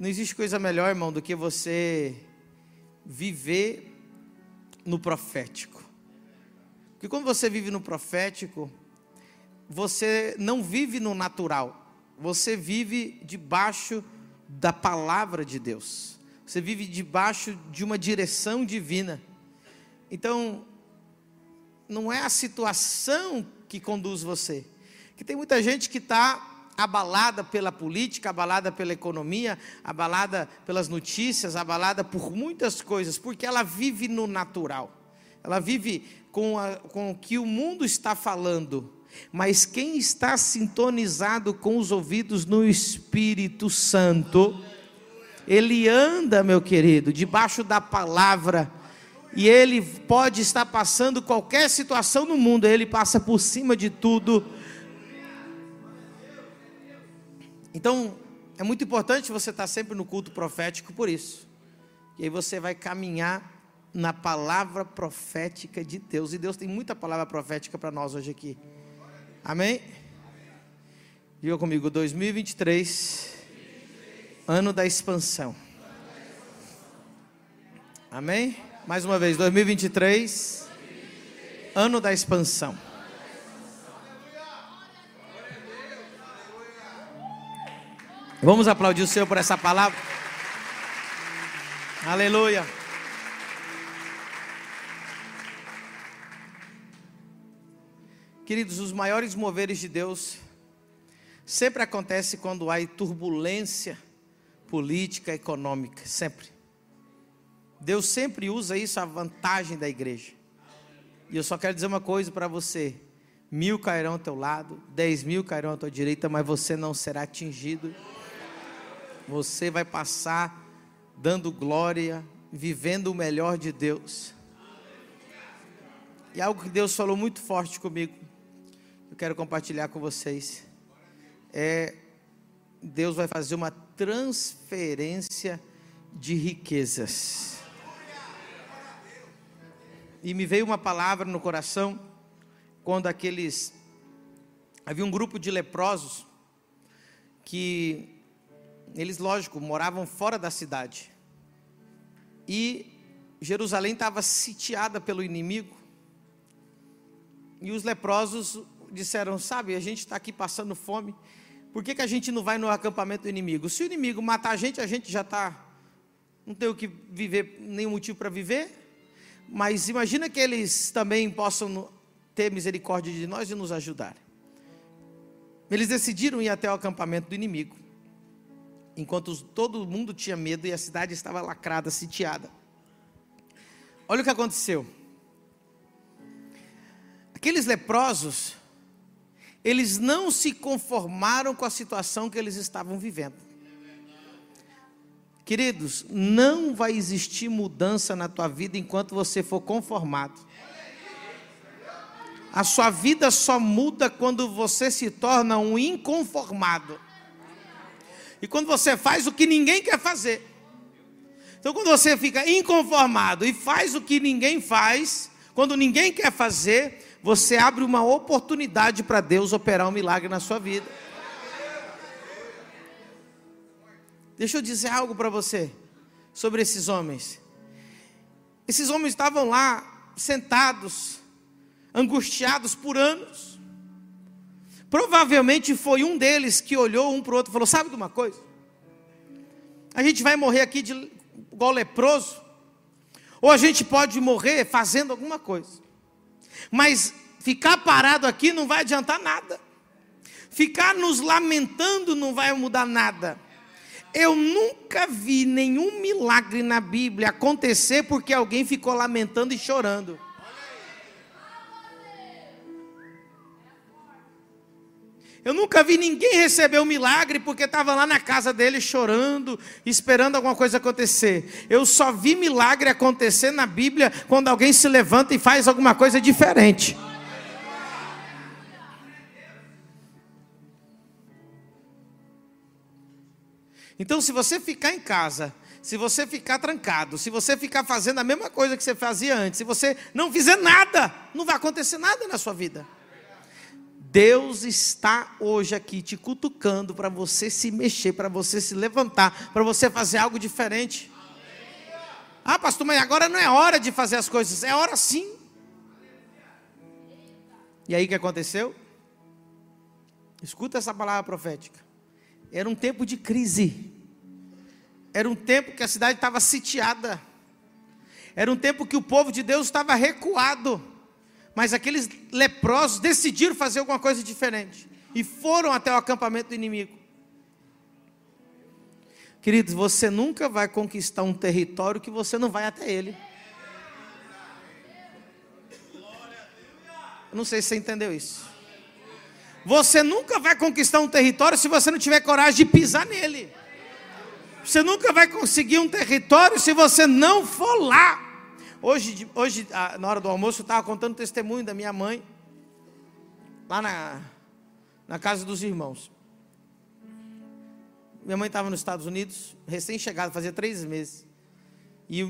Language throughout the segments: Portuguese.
Não existe coisa melhor, irmão, do que você viver no profético. Porque quando você vive no profético, você não vive no natural, você vive debaixo da palavra de Deus, você vive debaixo de uma direção divina. Então, não é a situação que conduz você, que tem muita gente que está abalada pela política, abalada pela economia, abalada pelas notícias, abalada por muitas coisas, porque ela vive no natural, ela vive com, a, com o que o mundo está falando. Mas quem está sintonizado com os ouvidos no Espírito Santo, ele anda, meu querido, debaixo da palavra, e ele pode estar passando qualquer situação no mundo, ele passa por cima de tudo Então, é muito importante você estar sempre no culto profético por isso. E aí você vai caminhar na palavra profética de Deus. E Deus tem muita palavra profética para nós hoje aqui. Amém? Diga comigo, 2023, ano da expansão. Amém? Mais uma vez, 2023, ano da expansão. Vamos aplaudir o Senhor por essa palavra. Aleluia. Queridos, os maiores moveres de Deus sempre acontece quando há turbulência política, econômica, sempre. Deus sempre usa isso a vantagem da igreja. E eu só quero dizer uma coisa para você: mil cairão ao teu lado, dez mil cairão à tua direita, mas você não será atingido você vai passar dando glória, vivendo o melhor de Deus. E algo que Deus falou muito forte comigo, eu quero compartilhar com vocês. É Deus vai fazer uma transferência de riquezas. E me veio uma palavra no coração quando aqueles havia um grupo de leprosos que eles, lógico, moravam fora da cidade. E Jerusalém estava sitiada pelo inimigo. E os leprosos disseram: Sabe, a gente está aqui passando fome. Por que, que a gente não vai no acampamento do inimigo? Se o inimigo matar a gente, a gente já está. Não tem o que viver, nenhum motivo para viver. Mas imagina que eles também possam ter misericórdia de nós e nos ajudar. Eles decidiram ir até o acampamento do inimigo enquanto todo mundo tinha medo e a cidade estava lacrada, sitiada. Olha o que aconteceu. Aqueles leprosos, eles não se conformaram com a situação que eles estavam vivendo. Queridos, não vai existir mudança na tua vida enquanto você for conformado. A sua vida só muda quando você se torna um inconformado. E quando você faz o que ninguém quer fazer. Então, quando você fica inconformado e faz o que ninguém faz, quando ninguém quer fazer, você abre uma oportunidade para Deus operar um milagre na sua vida. Deixa eu dizer algo para você sobre esses homens. Esses homens estavam lá sentados, angustiados por anos. Provavelmente foi um deles que olhou um para o outro e falou: Sabe de uma coisa? A gente vai morrer aqui de igual leproso, ou a gente pode morrer fazendo alguma coisa, mas ficar parado aqui não vai adiantar nada, ficar nos lamentando não vai mudar nada. Eu nunca vi nenhum milagre na Bíblia acontecer porque alguém ficou lamentando e chorando. Eu nunca vi ninguém receber um milagre porque estava lá na casa dele chorando, esperando alguma coisa acontecer. Eu só vi milagre acontecer na Bíblia quando alguém se levanta e faz alguma coisa diferente. Então, se você ficar em casa, se você ficar trancado, se você ficar fazendo a mesma coisa que você fazia antes, se você não fizer nada, não vai acontecer nada na sua vida. Deus está hoje aqui te cutucando para você se mexer, para você se levantar, para você fazer algo diferente. Ah, pastor, mas agora não é hora de fazer as coisas, é hora sim. E aí o que aconteceu? Escuta essa palavra profética. Era um tempo de crise. Era um tempo que a cidade estava sitiada. Era um tempo que o povo de Deus estava recuado. Mas aqueles leprosos decidiram fazer alguma coisa diferente. E foram até o acampamento do inimigo. Queridos, você nunca vai conquistar um território que você não vai até ele. Eu não sei se você entendeu isso. Você nunca vai conquistar um território se você não tiver coragem de pisar nele. Você nunca vai conseguir um território se você não for lá. Hoje, hoje na hora do almoço, eu estava contando o testemunho da minha mãe, lá na, na casa dos irmãos. Minha mãe estava nos Estados Unidos, recém-chegada, fazia três meses. E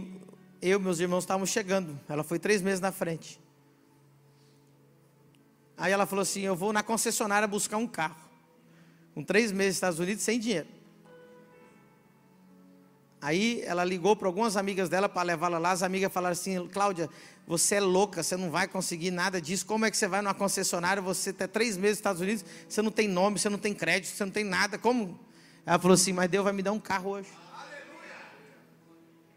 eu e meus irmãos estávamos chegando. Ela foi três meses na frente. Aí ela falou assim: Eu vou na concessionária buscar um carro. Com três meses nos Estados Unidos, sem dinheiro. Aí ela ligou para algumas amigas dela para levá-la lá. As amigas falaram assim: Cláudia, você é louca, você não vai conseguir nada disso. Como é que você vai numa concessionária? Você tem três meses nos Estados Unidos, você não tem nome, você não tem crédito, você não tem nada. Como? Ela falou assim: Mas Deus vai me dar um carro hoje.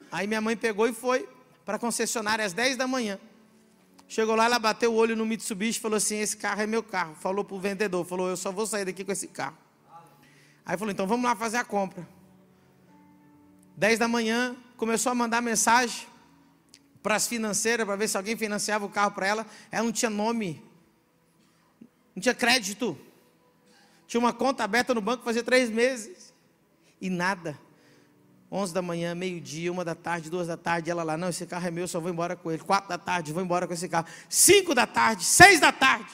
Aí minha mãe pegou e foi para a concessionária às 10 da manhã. Chegou lá, ela bateu o olho no Mitsubishi e falou assim: Esse carro é meu carro. Falou para o vendedor: Falou, eu só vou sair daqui com esse carro. Aí falou: Então vamos lá fazer a compra. 10 da manhã, começou a mandar mensagem para as financeiras para ver se alguém financiava o carro para ela. Ela não tinha nome, não tinha crédito. Tinha uma conta aberta no banco fazia três meses e nada. 11 da manhã, meio-dia, uma da tarde, duas da tarde, ela lá, não, esse carro é meu, só vou embora com ele. Quatro da tarde, vou embora com esse carro. Cinco da tarde, seis da tarde.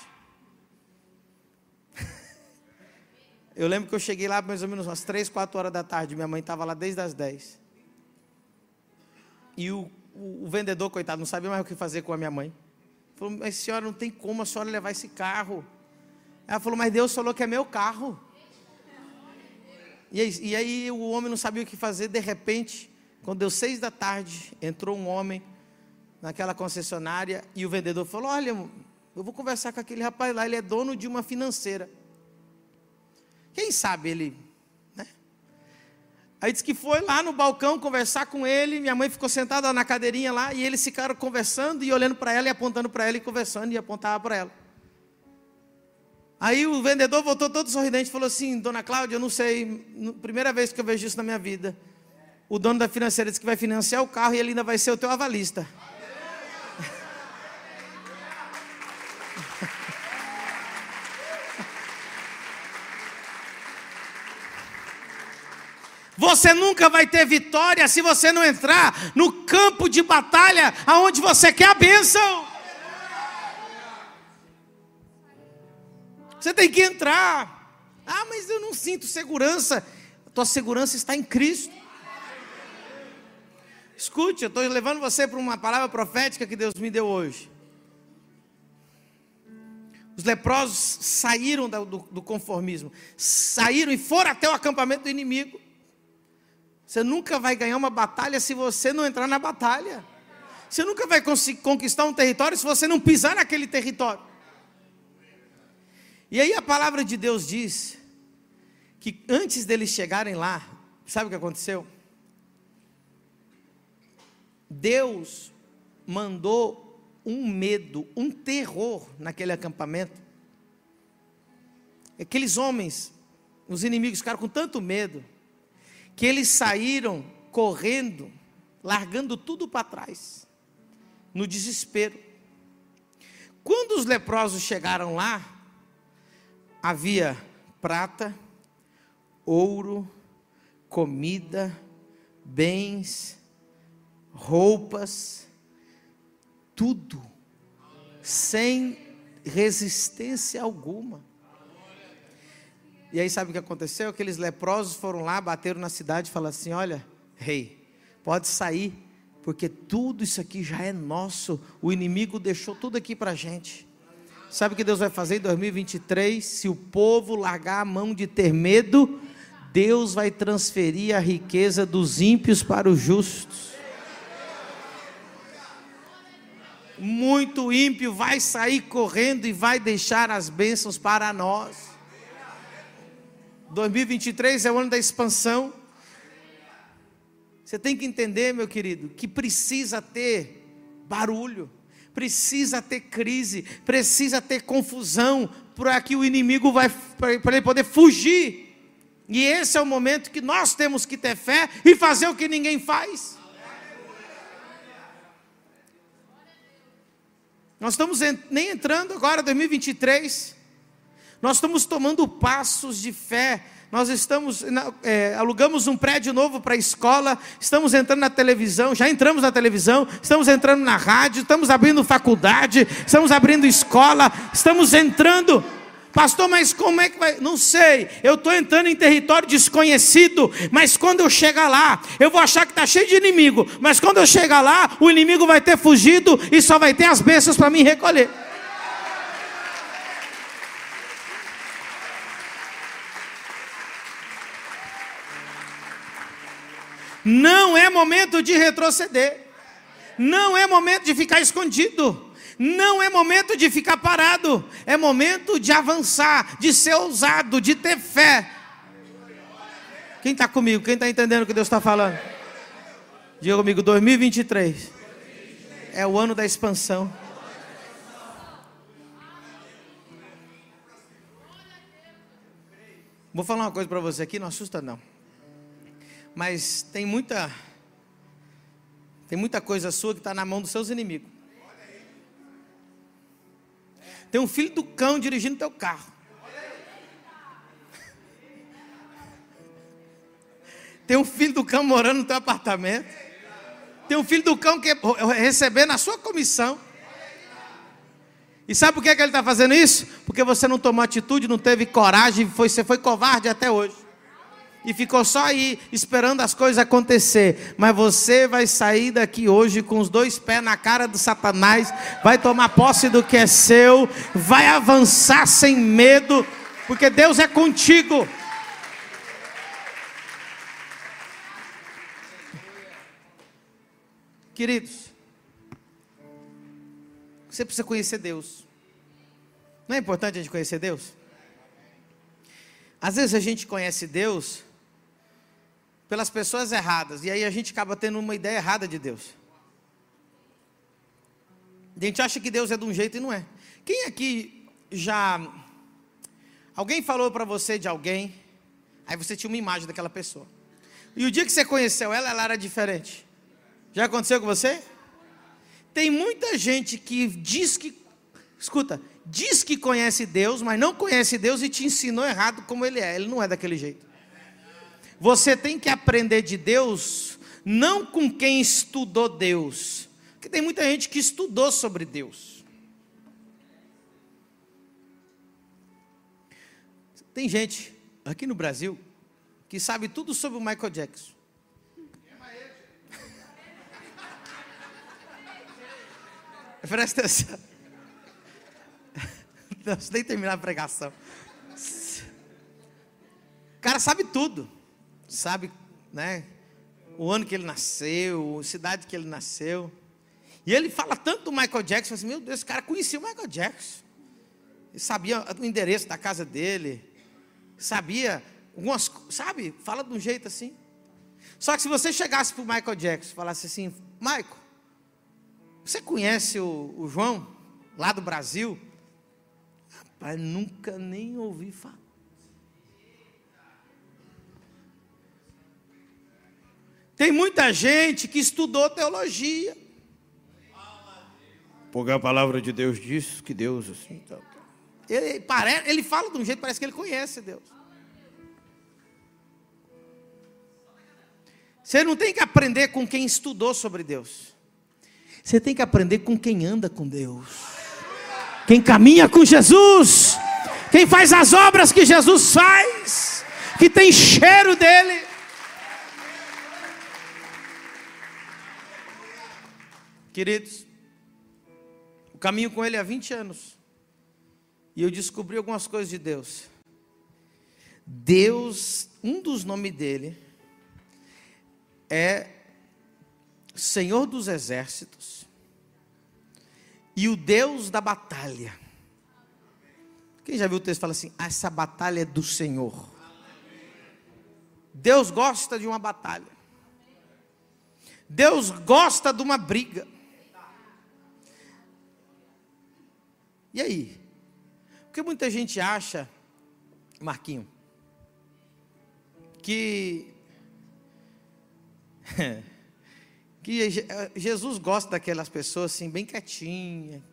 Eu lembro que eu cheguei lá mais ou menos umas três, quatro horas da tarde. Minha mãe estava lá desde as dez. E o, o, o, vendedor, coitado, não sabia mais o que fazer com a minha mãe. Falou, mas senhora, não tem como a senhora levar esse carro. Ela falou, mas Deus falou que é meu carro. E aí, e aí, o homem não sabia o que fazer, de repente, quando deu seis da tarde, entrou um homem naquela concessionária e o vendedor falou: Olha, eu vou conversar com aquele rapaz lá, ele é dono de uma financeira. Quem sabe ele. Né? Aí disse que foi lá no balcão conversar com ele. Minha mãe ficou sentada na cadeirinha lá e eles ficaram conversando e olhando para ela e apontando para ela e conversando e apontava para ela. Aí o vendedor voltou todo sorridente e falou assim: Dona Cláudia, eu não sei, primeira vez que eu vejo isso na minha vida. O dono da financeira disse que vai financiar o carro e ele ainda vai ser o teu avalista. Você nunca vai ter vitória se você não entrar no campo de batalha aonde você quer a bênção. Você tem que entrar. Ah, mas eu não sinto segurança. A tua segurança está em Cristo. Escute, eu estou levando você para uma palavra profética que Deus me deu hoje. Os leprosos saíram do, do, conformismo, saíram e foram até o acampamento do inimigo. Você nunca vai ganhar uma batalha se você não entrar na batalha. Você nunca vai conquistar um território se você não pisar naquele território. E aí a palavra de Deus diz que antes deles chegarem lá, sabe o que aconteceu? Deus mandou um medo, um terror naquele acampamento. Aqueles homens, os inimigos ficaram com tanto medo, que eles saíram correndo, largando tudo para trás, no desespero. Quando os leprosos chegaram lá, havia prata, ouro, comida, bens, roupas, tudo, sem resistência alguma. E aí sabe o que aconteceu? Aqueles leprosos foram lá, bateram na cidade e falaram assim: Olha, rei, pode sair, porque tudo isso aqui já é nosso. O inimigo deixou tudo aqui para a gente. Sabe o que Deus vai fazer em 2023? Se o povo largar a mão de ter medo, Deus vai transferir a riqueza dos ímpios para os justos. Muito ímpio vai sair correndo e vai deixar as bênçãos para nós. 2023 é o ano da expansão. Você tem que entender, meu querido, que precisa ter barulho, precisa ter crise, precisa ter confusão, para que o inimigo vai para ele poder fugir. E esse é o momento que nós temos que ter fé e fazer o que ninguém faz. Nós estamos nem entrando agora 2023 nós estamos tomando passos de fé. Nós estamos, é, alugamos um prédio novo para a escola, estamos entrando na televisão, já entramos na televisão, estamos entrando na rádio, estamos abrindo faculdade, estamos abrindo escola, estamos entrando. Pastor, mas como é que vai? Não sei. Eu estou entrando em território desconhecido, mas quando eu chegar lá, eu vou achar que está cheio de inimigo. Mas quando eu chegar lá, o inimigo vai ter fugido e só vai ter as bênçãos para mim recolher. Não é momento de retroceder. Não é momento de ficar escondido. Não é momento de ficar parado. É momento de avançar, de ser ousado, de ter fé. Quem está comigo? Quem está entendendo o que Deus está falando? Diga comigo: 2023 é o ano da expansão. Vou falar uma coisa para você aqui, não assusta não. Mas tem muita tem muita coisa sua que está na mão dos seus inimigos. Tem um filho do cão dirigindo teu carro. Tem um filho do cão morando no teu apartamento. Tem um filho do cão que recebendo a sua comissão. E sabe por que, que ele está fazendo isso? Porque você não tomou atitude, não teve coragem, foi, você foi covarde até hoje e ficou só aí esperando as coisas acontecer. Mas você vai sair daqui hoje com os dois pés na cara do Satanás, vai tomar posse do que é seu, vai avançar sem medo, porque Deus é contigo. Queridos, você precisa conhecer Deus. Não é importante a gente conhecer Deus? Às vezes a gente conhece Deus pelas pessoas erradas. E aí a gente acaba tendo uma ideia errada de Deus. A gente acha que Deus é de um jeito e não é. Quem aqui já. Alguém falou para você de alguém, aí você tinha uma imagem daquela pessoa. E o dia que você conheceu ela, ela era diferente. Já aconteceu com você? Tem muita gente que diz que. Escuta, diz que conhece Deus, mas não conhece Deus e te ensinou errado como ele é. Ele não é daquele jeito. Você tem que aprender de Deus, não com quem estudou Deus, porque tem muita gente que estudou sobre Deus. Tem gente aqui no Brasil que sabe tudo sobre o Michael Jackson. Presta atenção. Não, nem terminar a pregação. O cara sabe tudo sabe, né? O ano que ele nasceu, a cidade que ele nasceu. E ele fala tanto do Michael Jackson, assim, meu Deus, esse cara conhecia o Michael Jackson. Ele sabia o endereço da casa dele. Sabia algumas, sabe? Fala de um jeito assim. Só que se você chegasse para o Michael Jackson e falasse assim, Michael, você conhece o, o João, lá do Brasil? Rapaz, nunca nem ouvi falar. Tem muita gente que estudou teologia. Porque a palavra de Deus diz que Deus assim. Tá. Ele, parece, ele fala de um jeito, parece que ele conhece Deus. Você não tem que aprender com quem estudou sobre Deus. Você tem que aprender com quem anda com Deus. Quem caminha com Jesus. Quem faz as obras que Jesus faz. Que tem cheiro dele. Queridos, o caminho com ele há 20 anos. E eu descobri algumas coisas de Deus. Deus, um dos nomes dele é Senhor dos Exércitos e o Deus da batalha. Quem já viu o texto fala assim: ah, essa batalha é do Senhor. Deus gosta de uma batalha. Deus gosta de uma briga. E aí? Porque muita gente acha, Marquinho, que que Jesus gosta daquelas pessoas assim bem quietinha,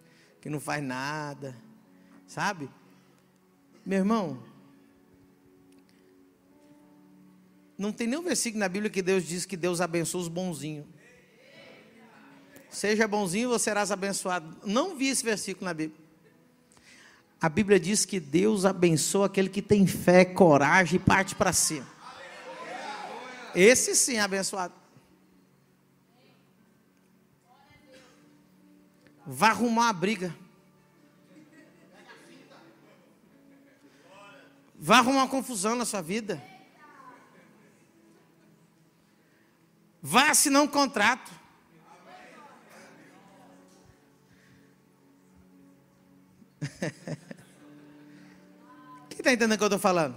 que não faz nada, sabe? Meu irmão, não tem nenhum versículo na Bíblia que Deus diz que Deus abençoa os bonzinhos. Seja bonzinho, você serás abençoado. Não vi esse versículo na Bíblia. A Bíblia diz que Deus abençoa aquele que tem fé, coragem e parte para cima. Esse sim é abençoado. Vá arrumar a briga. Vá arrumar uma confusão na sua vida. Vá assinar um contrato. Está entendendo o que eu estou falando?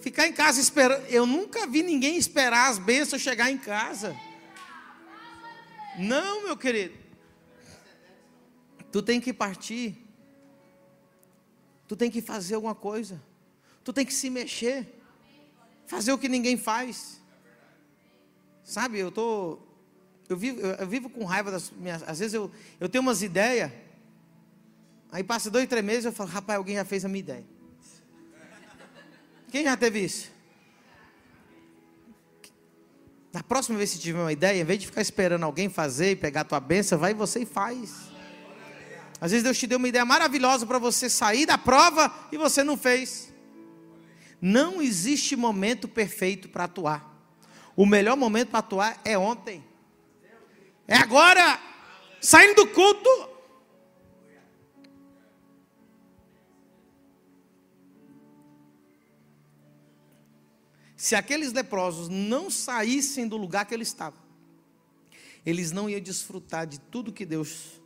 Ficar em casa esperando. Eu nunca vi ninguém esperar as bênçãos chegar em casa. Não, meu querido. Tu tem que partir. Tu tem que fazer alguma coisa. Tu tem que se mexer. Fazer o que ninguém faz. Sabe, eu tô eu vivo, eu vivo com raiva das minhas, às vezes eu, eu tenho umas ideias. Aí passa dois, três meses eu falo, rapaz, alguém já fez a minha ideia. Quem já teve isso? Na próxima vez que tiver uma ideia, em vez de ficar esperando alguém fazer e pegar a tua bênção, vai você e faz. Às vezes Deus te deu uma ideia maravilhosa para você sair da prova e você não fez. Não existe momento perfeito para atuar. O melhor momento para atuar é ontem. É agora. Saindo do culto. Se aqueles leprosos não saíssem do lugar que eles estavam, eles não iam desfrutar de tudo que Deus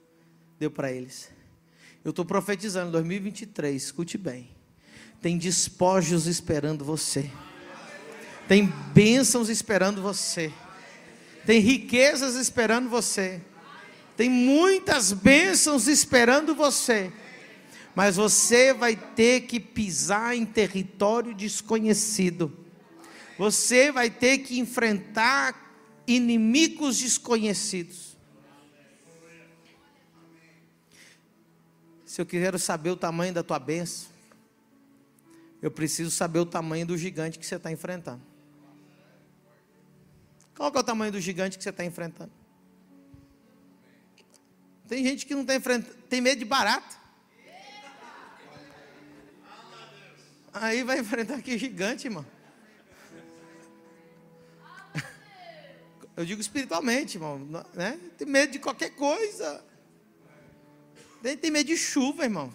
deu para eles. Eu estou profetizando 2023, escute bem. Tem despojos esperando você. Tem bênçãos esperando você. Tem riquezas esperando você. Tem muitas bênçãos esperando você. Mas você vai ter que pisar em território desconhecido. Você vai ter que enfrentar inimigos desconhecidos. Se eu quero saber o tamanho da tua bênção, eu preciso saber o tamanho do gigante que você está enfrentando. Qual é o tamanho do gigante que você está enfrentando? Tem gente que não está enfrentando, tem medo de barato. Aí vai enfrentar que gigante, irmão. Eu digo espiritualmente, irmão. Né? Tem medo de qualquer coisa. Tem, tem medo de chuva, irmão.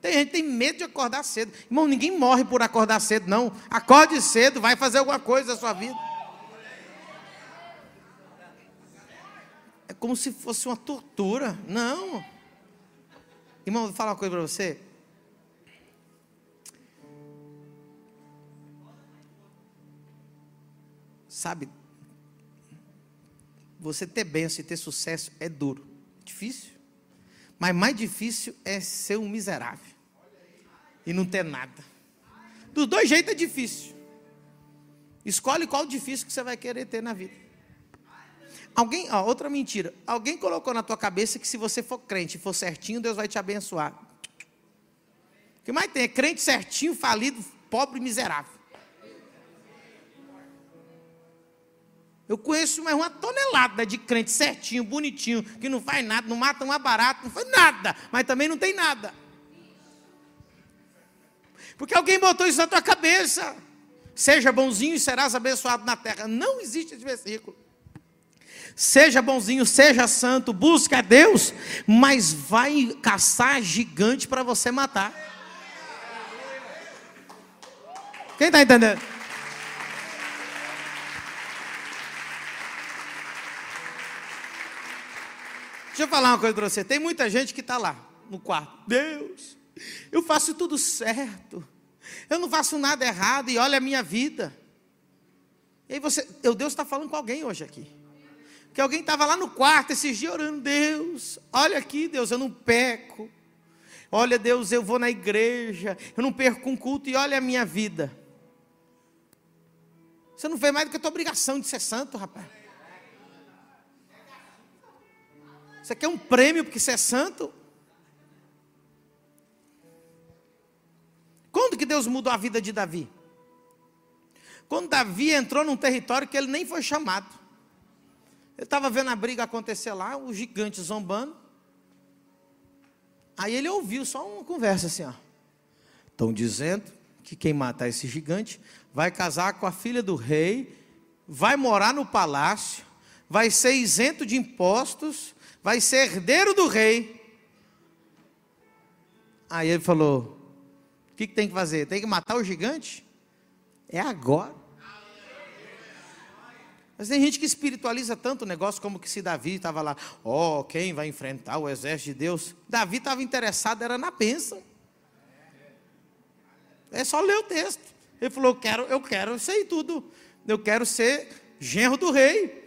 Tem gente tem medo de acordar cedo. Irmão, ninguém morre por acordar cedo, não. Acorde cedo, vai fazer alguma coisa na sua vida. É como se fosse uma tortura. Não. Irmão, vou falar uma coisa para você. Sabe, você ter bênção e ter sucesso é duro, difícil. Mas mais difícil é ser um miserável e não ter nada. Dos dois jeitos é difícil. Escolhe qual difícil que você vai querer ter na vida. Alguém, ó, outra mentira. Alguém colocou na tua cabeça que se você for crente e for certinho, Deus vai te abençoar. O que mais tem? É crente certinho, falido, pobre miserável. Eu conheço mais uma tonelada de crente certinho, bonitinho, que não faz nada, não mata uma barata, não faz nada, mas também não tem nada. Porque alguém botou isso na tua cabeça. Seja bonzinho e serás abençoado na terra. Não existe esse versículo. Seja bonzinho, seja santo, busca a Deus, mas vai caçar gigante para você matar. Quem está entendendo? Deixa eu falar uma coisa para você. Tem muita gente que está lá no quarto. Deus, eu faço tudo certo. Eu não faço nada errado e olha a minha vida. E aí você, eu, Deus está falando com alguém hoje aqui. Que alguém estava lá no quarto esses dias orando, Deus, olha aqui, Deus, eu não peco. Olha, Deus, eu vou na igreja, eu não perco um culto e olha a minha vida. Você não fez mais do que a tua obrigação de ser santo, rapaz. Você quer um prêmio porque você é santo? Quando que Deus mudou a vida de Davi? Quando Davi entrou num território que ele nem foi chamado. Ele estava vendo a briga acontecer lá, o gigante zombando. Aí ele ouviu só uma conversa assim. Estão dizendo que quem matar esse gigante vai casar com a filha do rei, vai morar no palácio, vai ser isento de impostos, vai ser herdeiro do rei. Aí ele falou: o que, que tem que fazer? Tem que matar o gigante? É agora. Mas tem gente que espiritualiza tanto o negócio como que se Davi estava lá, ó, oh, quem vai enfrentar o exército de Deus? Davi estava interessado, era na bênção. É só ler o texto. Ele falou: eu quero, eu quero sei tudo. Eu quero ser genro do rei.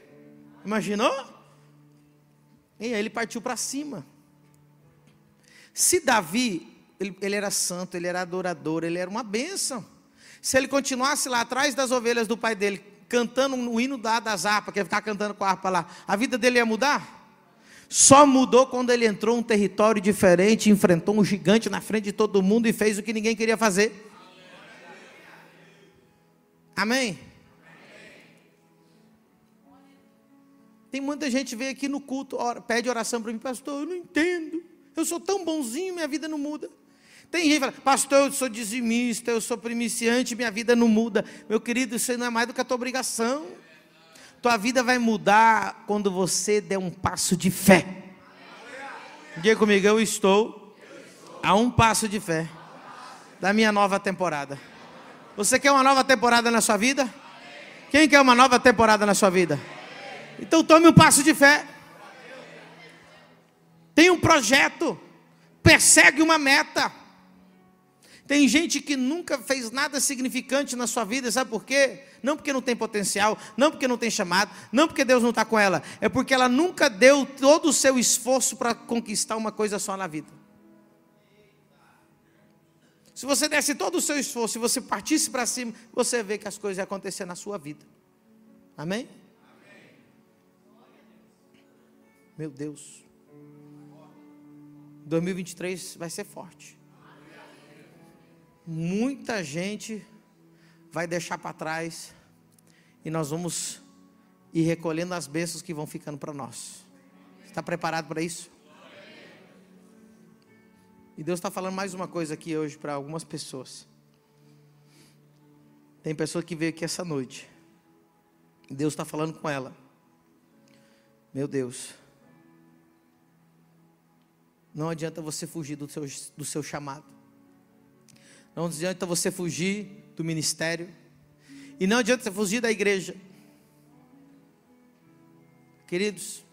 Imaginou? E aí ele partiu para cima. Se Davi, ele, ele, era santo, ele era adorador, ele era uma bênção. Se ele continuasse lá atrás das ovelhas do pai dele, cantando o hino da, das harpas, que ia ficar cantando com a harpa lá, a vida dele ia mudar? Só mudou quando ele entrou um território diferente, enfrentou um gigante na frente de todo mundo e fez o que ninguém queria fazer. Amém? Tem muita gente que vem aqui no culto, ora, pede oração para mim, pastor, eu não entendo. Eu sou tão bonzinho, minha vida não muda. Tem gente que fala, pastor, eu sou dizimista, eu sou primiciante, minha vida não muda. Meu querido, isso não é mais do que a tua obrigação. Tua vida vai mudar quando você der um passo de fé. Diga comigo, eu estou a um passo de fé da minha nova temporada. Você quer uma nova temporada na sua vida? Quem quer uma nova temporada na sua vida? Então tome um passo de fé. Tem um projeto. Persegue uma meta. Tem gente que nunca fez nada significante na sua vida, sabe por quê? Não porque não tem potencial, não porque não tem chamado, não porque Deus não está com ela, é porque ela nunca deu todo o seu esforço para conquistar uma coisa só na vida. Se você desse todo o seu esforço, se você partisse para cima, você vê que as coisas iam acontecer na sua vida. Amém? Meu Deus. 2023 vai ser forte. Muita gente vai deixar para trás e nós vamos ir recolhendo as bênçãos que vão ficando para nós. Está preparado para isso? E Deus está falando mais uma coisa aqui hoje para algumas pessoas. Tem pessoa que veio aqui essa noite. Deus está falando com ela. Meu Deus. Não adianta você fugir do seu, do seu chamado. Não adianta você fugir do ministério. E não adianta você fugir da igreja. Queridos,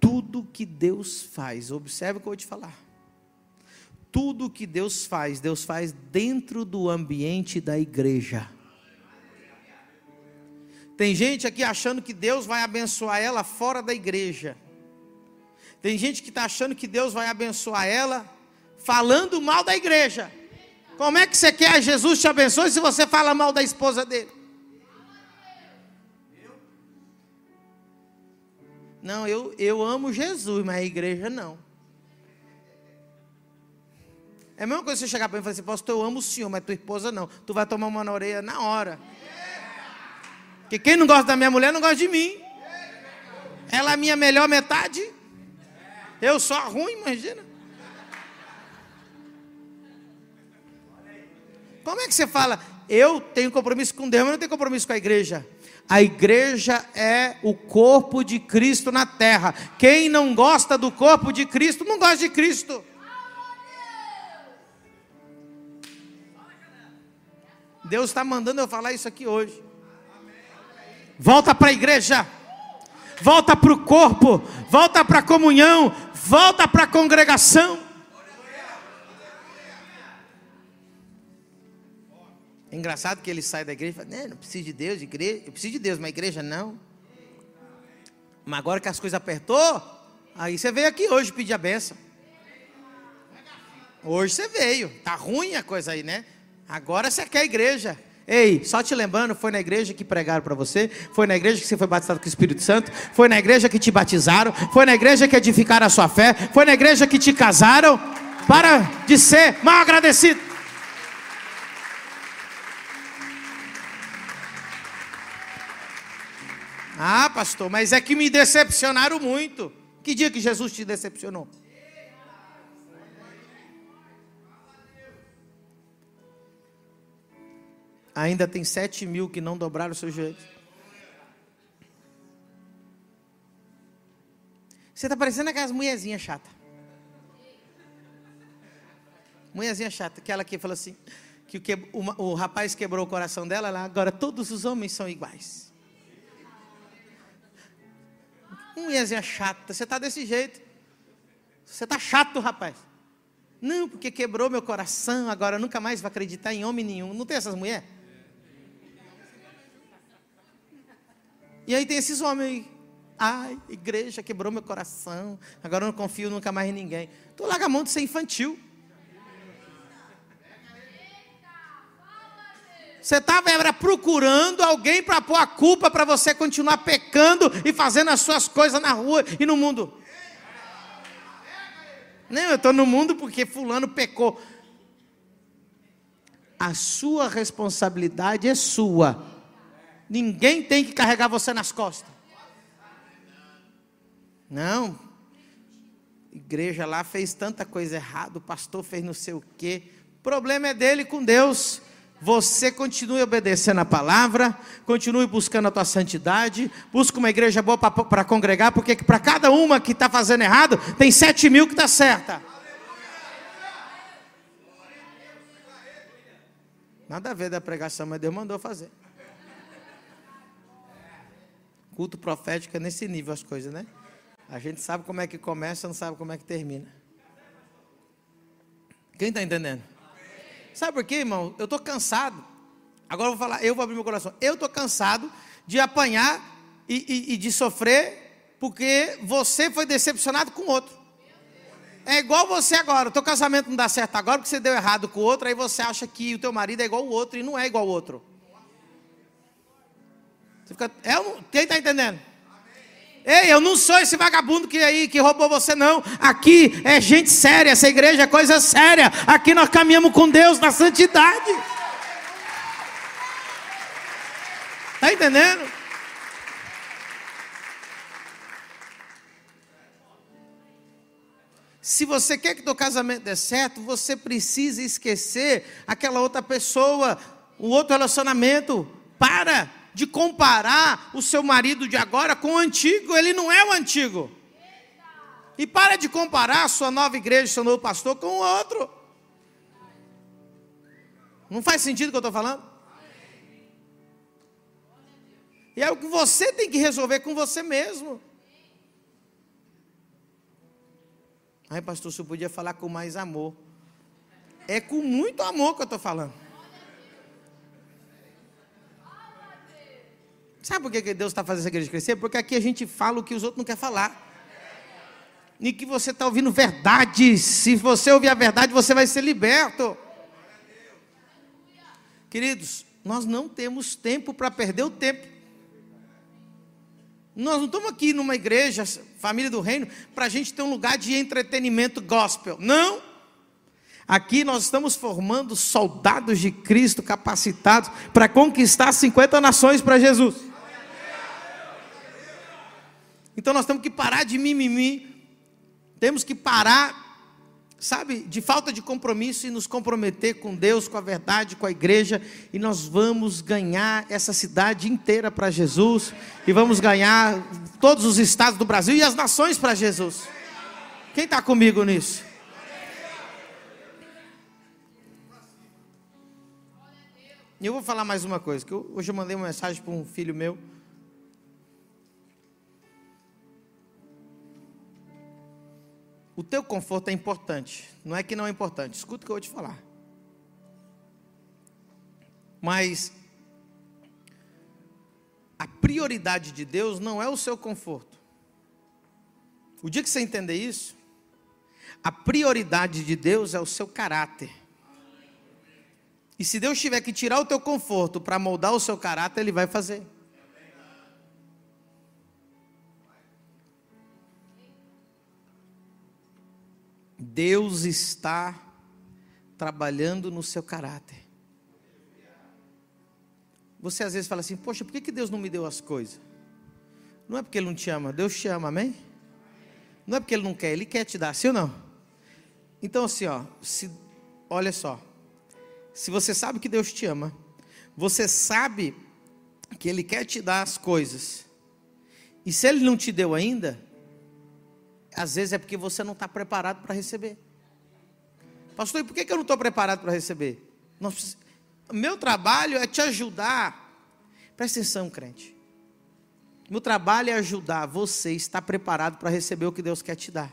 tudo que Deus faz, observe o que eu vou te falar. Tudo que Deus faz, Deus faz dentro do ambiente da igreja. Tem gente aqui achando que Deus vai abençoar ela fora da igreja. Tem gente que está achando que Deus vai abençoar ela falando mal da igreja. Como é que você quer que Jesus te abençoe se você fala mal da esposa dele? Não, eu, eu amo Jesus, mas a igreja não. É a mesma coisa você chegar para mim e falar assim, pastor, eu amo o senhor, mas tua esposa não. Tu vai tomar uma na orelha na hora. Porque quem não gosta da minha mulher não gosta de mim. Ela é a minha melhor metade. Eu sou ruim, imagina. Como é que você fala, eu tenho compromisso com Deus, mas não tenho compromisso com a igreja? A igreja é o corpo de Cristo na terra. Quem não gosta do corpo de Cristo, não gosta de Cristo. Deus está mandando eu falar isso aqui hoje. Volta para a igreja, volta para o corpo, volta para a comunhão, volta para a congregação. É engraçado que ele sai da igreja e fala: não, não preciso de Deus, de igreja, eu preciso de Deus, mas igreja não. Mas agora que as coisas apertou, aí você veio aqui hoje pedir a benção. Hoje você veio, tá ruim a coisa aí, né? Agora você quer igreja. Ei, só te lembrando, foi na igreja que pregaram para você, foi na igreja que você foi batizado com o Espírito Santo, foi na igreja que te batizaram, foi na igreja que edificaram a sua fé, foi na igreja que te casaram. Para de ser mal agradecido. Ah, pastor, mas é que me decepcionaram muito. Que dia que Jesus te decepcionou? Ainda tem sete mil que não dobraram o seu joelhos. Você está parecendo aquelas mulherzinhas chatas. Mulherzinha chata, aquela que falou assim, que o, que, o, o rapaz quebrou o coração dela, lá, agora todos os homens são iguais. Mulherzinha chata, você está desse jeito. Você está chato, rapaz. Não, porque quebrou meu coração, agora nunca mais vai acreditar em homem nenhum. Não tem essas mulheres? E aí tem esses homens aí. Ai, igreja quebrou meu coração. Agora eu não confio nunca mais em ninguém. Tu larga a mão de ser infantil. Você estava procurando alguém para pôr a culpa para você continuar pecando e fazendo as suas coisas na rua e no mundo. Não, eu estou no mundo porque fulano pecou. A sua responsabilidade é sua. Ninguém tem que carregar você nas costas. Não. Igreja lá fez tanta coisa errada, o pastor fez não sei o quê. O problema é dele com Deus. Você continue obedecendo a palavra, continue buscando a tua santidade, busque uma igreja boa para congregar, porque para cada uma que está fazendo errado, tem sete mil que está certa. Nada a ver da pregação, mas Deus mandou fazer. Culto profético é nesse nível as coisas, né? A gente sabe como é que começa, não sabe como é que termina. Quem está entendendo? Sabe por quê, irmão? Eu estou cansado. Agora eu vou falar, eu vou abrir meu coração. Eu estou cansado de apanhar e, e, e de sofrer porque você foi decepcionado com outro. É igual você agora, o teu casamento não dá certo agora porque você deu errado com o outro, aí você acha que o teu marido é igual o outro e não é igual o outro. Você fica, é, quem está entendendo? Ei, eu não sou esse vagabundo que aí que roubou você não. Aqui é gente séria, essa igreja é coisa séria. Aqui nós caminhamos com Deus na santidade. Está entendendo? Se você quer que teu casamento dê certo, você precisa esquecer aquela outra pessoa, o outro relacionamento. Para de comparar o seu marido de agora com o antigo, ele não é o antigo. E para de comparar a sua nova igreja, seu novo pastor com o outro. Não faz sentido o que eu estou falando? E é o que você tem que resolver com você mesmo. Aí, pastor, você podia falar com mais amor. É com muito amor que eu estou falando. Sabe por que Deus está fazendo essa igreja crescer? Porque aqui a gente fala o que os outros não querem falar. E que você está ouvindo verdade. Se você ouvir a verdade, você vai ser liberto. Queridos, nós não temos tempo para perder o tempo. Nós não estamos aqui numa igreja, família do reino, para a gente ter um lugar de entretenimento gospel. Não. Aqui nós estamos formando soldados de Cristo capacitados para conquistar 50 nações para Jesus. Então nós temos que parar de mimimi, temos que parar sabe, de falta de compromisso e nos comprometer com Deus, com a verdade, com a igreja, e nós vamos ganhar essa cidade inteira para Jesus, e vamos ganhar todos os estados do Brasil e as nações para Jesus. Quem está comigo nisso? E eu vou falar mais uma coisa, que hoje eu mandei uma mensagem para um filho meu. O teu conforto é importante, não é que não é importante. Escuta o que eu vou te falar. Mas a prioridade de Deus não é o seu conforto. O dia que você entender isso, a prioridade de Deus é o seu caráter. E se Deus tiver que tirar o teu conforto para moldar o seu caráter, Ele vai fazer. Deus está trabalhando no seu caráter. Você às vezes fala assim: Poxa, por que, que Deus não me deu as coisas? Não é porque Ele não te ama, Deus te ama, amém? Não é porque Ele não quer, Ele quer te dar, sim ou não? Então, assim, ó, se, olha só, se você sabe que Deus te ama, você sabe que Ele quer te dar as coisas, e se Ele não te deu ainda, às vezes é porque você não está preparado para receber. Pastor, e por que eu não estou preparado para receber? Meu trabalho é te ajudar. Presta atenção, crente. Meu trabalho é ajudar você a estar preparado para receber o que Deus quer te dar.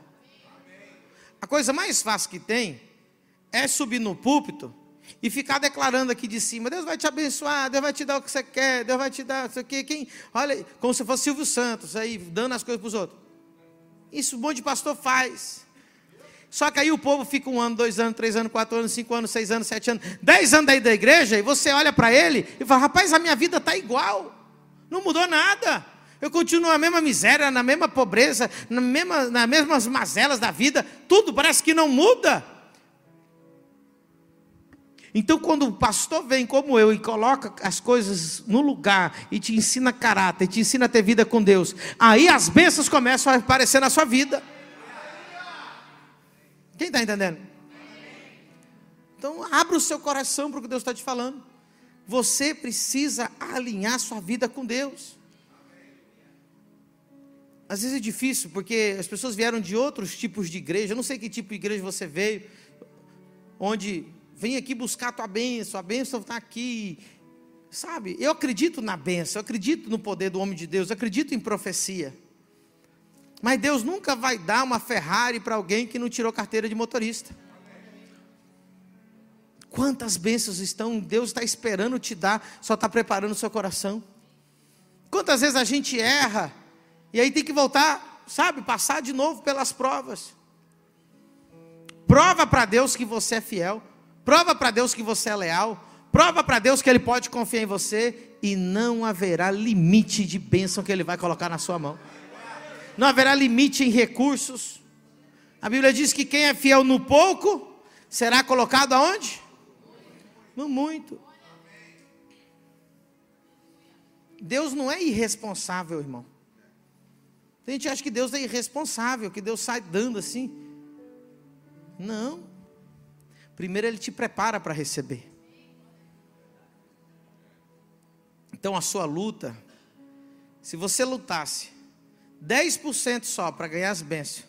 A coisa mais fácil que tem é subir no púlpito e ficar declarando aqui de cima: Deus vai te abençoar, Deus vai te dar o que você quer, Deus vai te dar isso aqui. Quem, olha, como se fosse Silvio Santos aí, dando as coisas para os outros. Isso um monte de pastor faz. Só que aí o povo fica um ano, dois anos, três anos, quatro anos, cinco anos, seis anos, sete anos, dez anos daí da igreja, e você olha para ele e fala: rapaz, a minha vida está igual, não mudou nada. Eu continuo na mesma miséria, na mesma pobreza, na mesma, nas mesmas mazelas da vida, tudo parece que não muda. Então, quando o pastor vem como eu e coloca as coisas no lugar e te ensina caráter, te ensina a ter vida com Deus, aí as bênçãos começam a aparecer na sua vida. Quem está entendendo? Então, abra o seu coração para o que Deus está te falando. Você precisa alinhar sua vida com Deus. Às vezes é difícil, porque as pessoas vieram de outros tipos de igreja. Eu não sei que tipo de igreja você veio, onde vem aqui buscar a tua bênção, a bênção está aqui. Sabe, eu acredito na bênção, eu acredito no poder do homem de Deus, eu acredito em profecia. Mas Deus nunca vai dar uma Ferrari para alguém que não tirou carteira de motorista. Quantas bênçãos estão, Deus está esperando te dar, só está preparando o seu coração. Quantas vezes a gente erra, e aí tem que voltar, sabe, passar de novo pelas provas. Prova para Deus que você é fiel. Prova para Deus que você é leal. Prova para Deus que Ele pode confiar em você. E não haverá limite de bênção que Ele vai colocar na sua mão. Não haverá limite em recursos. A Bíblia diz que quem é fiel no pouco será colocado aonde? No muito. Deus não é irresponsável, irmão. A gente acha que Deus é irresponsável, que Deus sai dando assim. Não. Primeiro ele te prepara para receber. Então a sua luta, se você lutasse 10% só para ganhar as bênçãos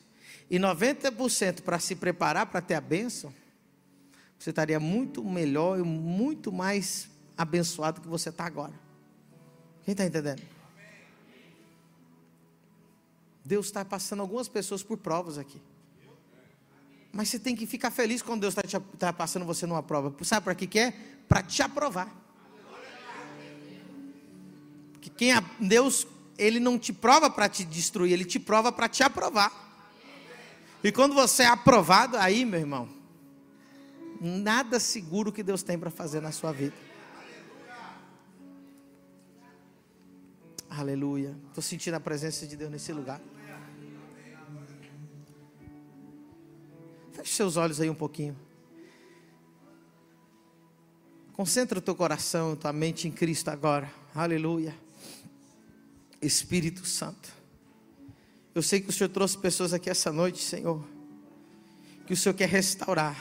e 90% para se preparar para ter a bênção, você estaria muito melhor e muito mais abençoado que você está agora. Quem está entendendo? Deus está passando algumas pessoas por provas aqui. Mas você tem que ficar feliz quando Deus está tá passando você numa prova. Sabe para que, que é? Para te aprovar. Porque quem a, Deus, Ele não te prova para te destruir, Ele te prova para te aprovar. E quando você é aprovado, aí, meu irmão, nada seguro que Deus tem para fazer na sua vida. Aleluia. Estou sentindo a presença de Deus nesse lugar. Feche seus olhos aí um pouquinho. Concentra o teu coração, tua mente em Cristo agora. Aleluia. Espírito Santo. Eu sei que o Senhor trouxe pessoas aqui essa noite, Senhor. que o Senhor quer restaurar,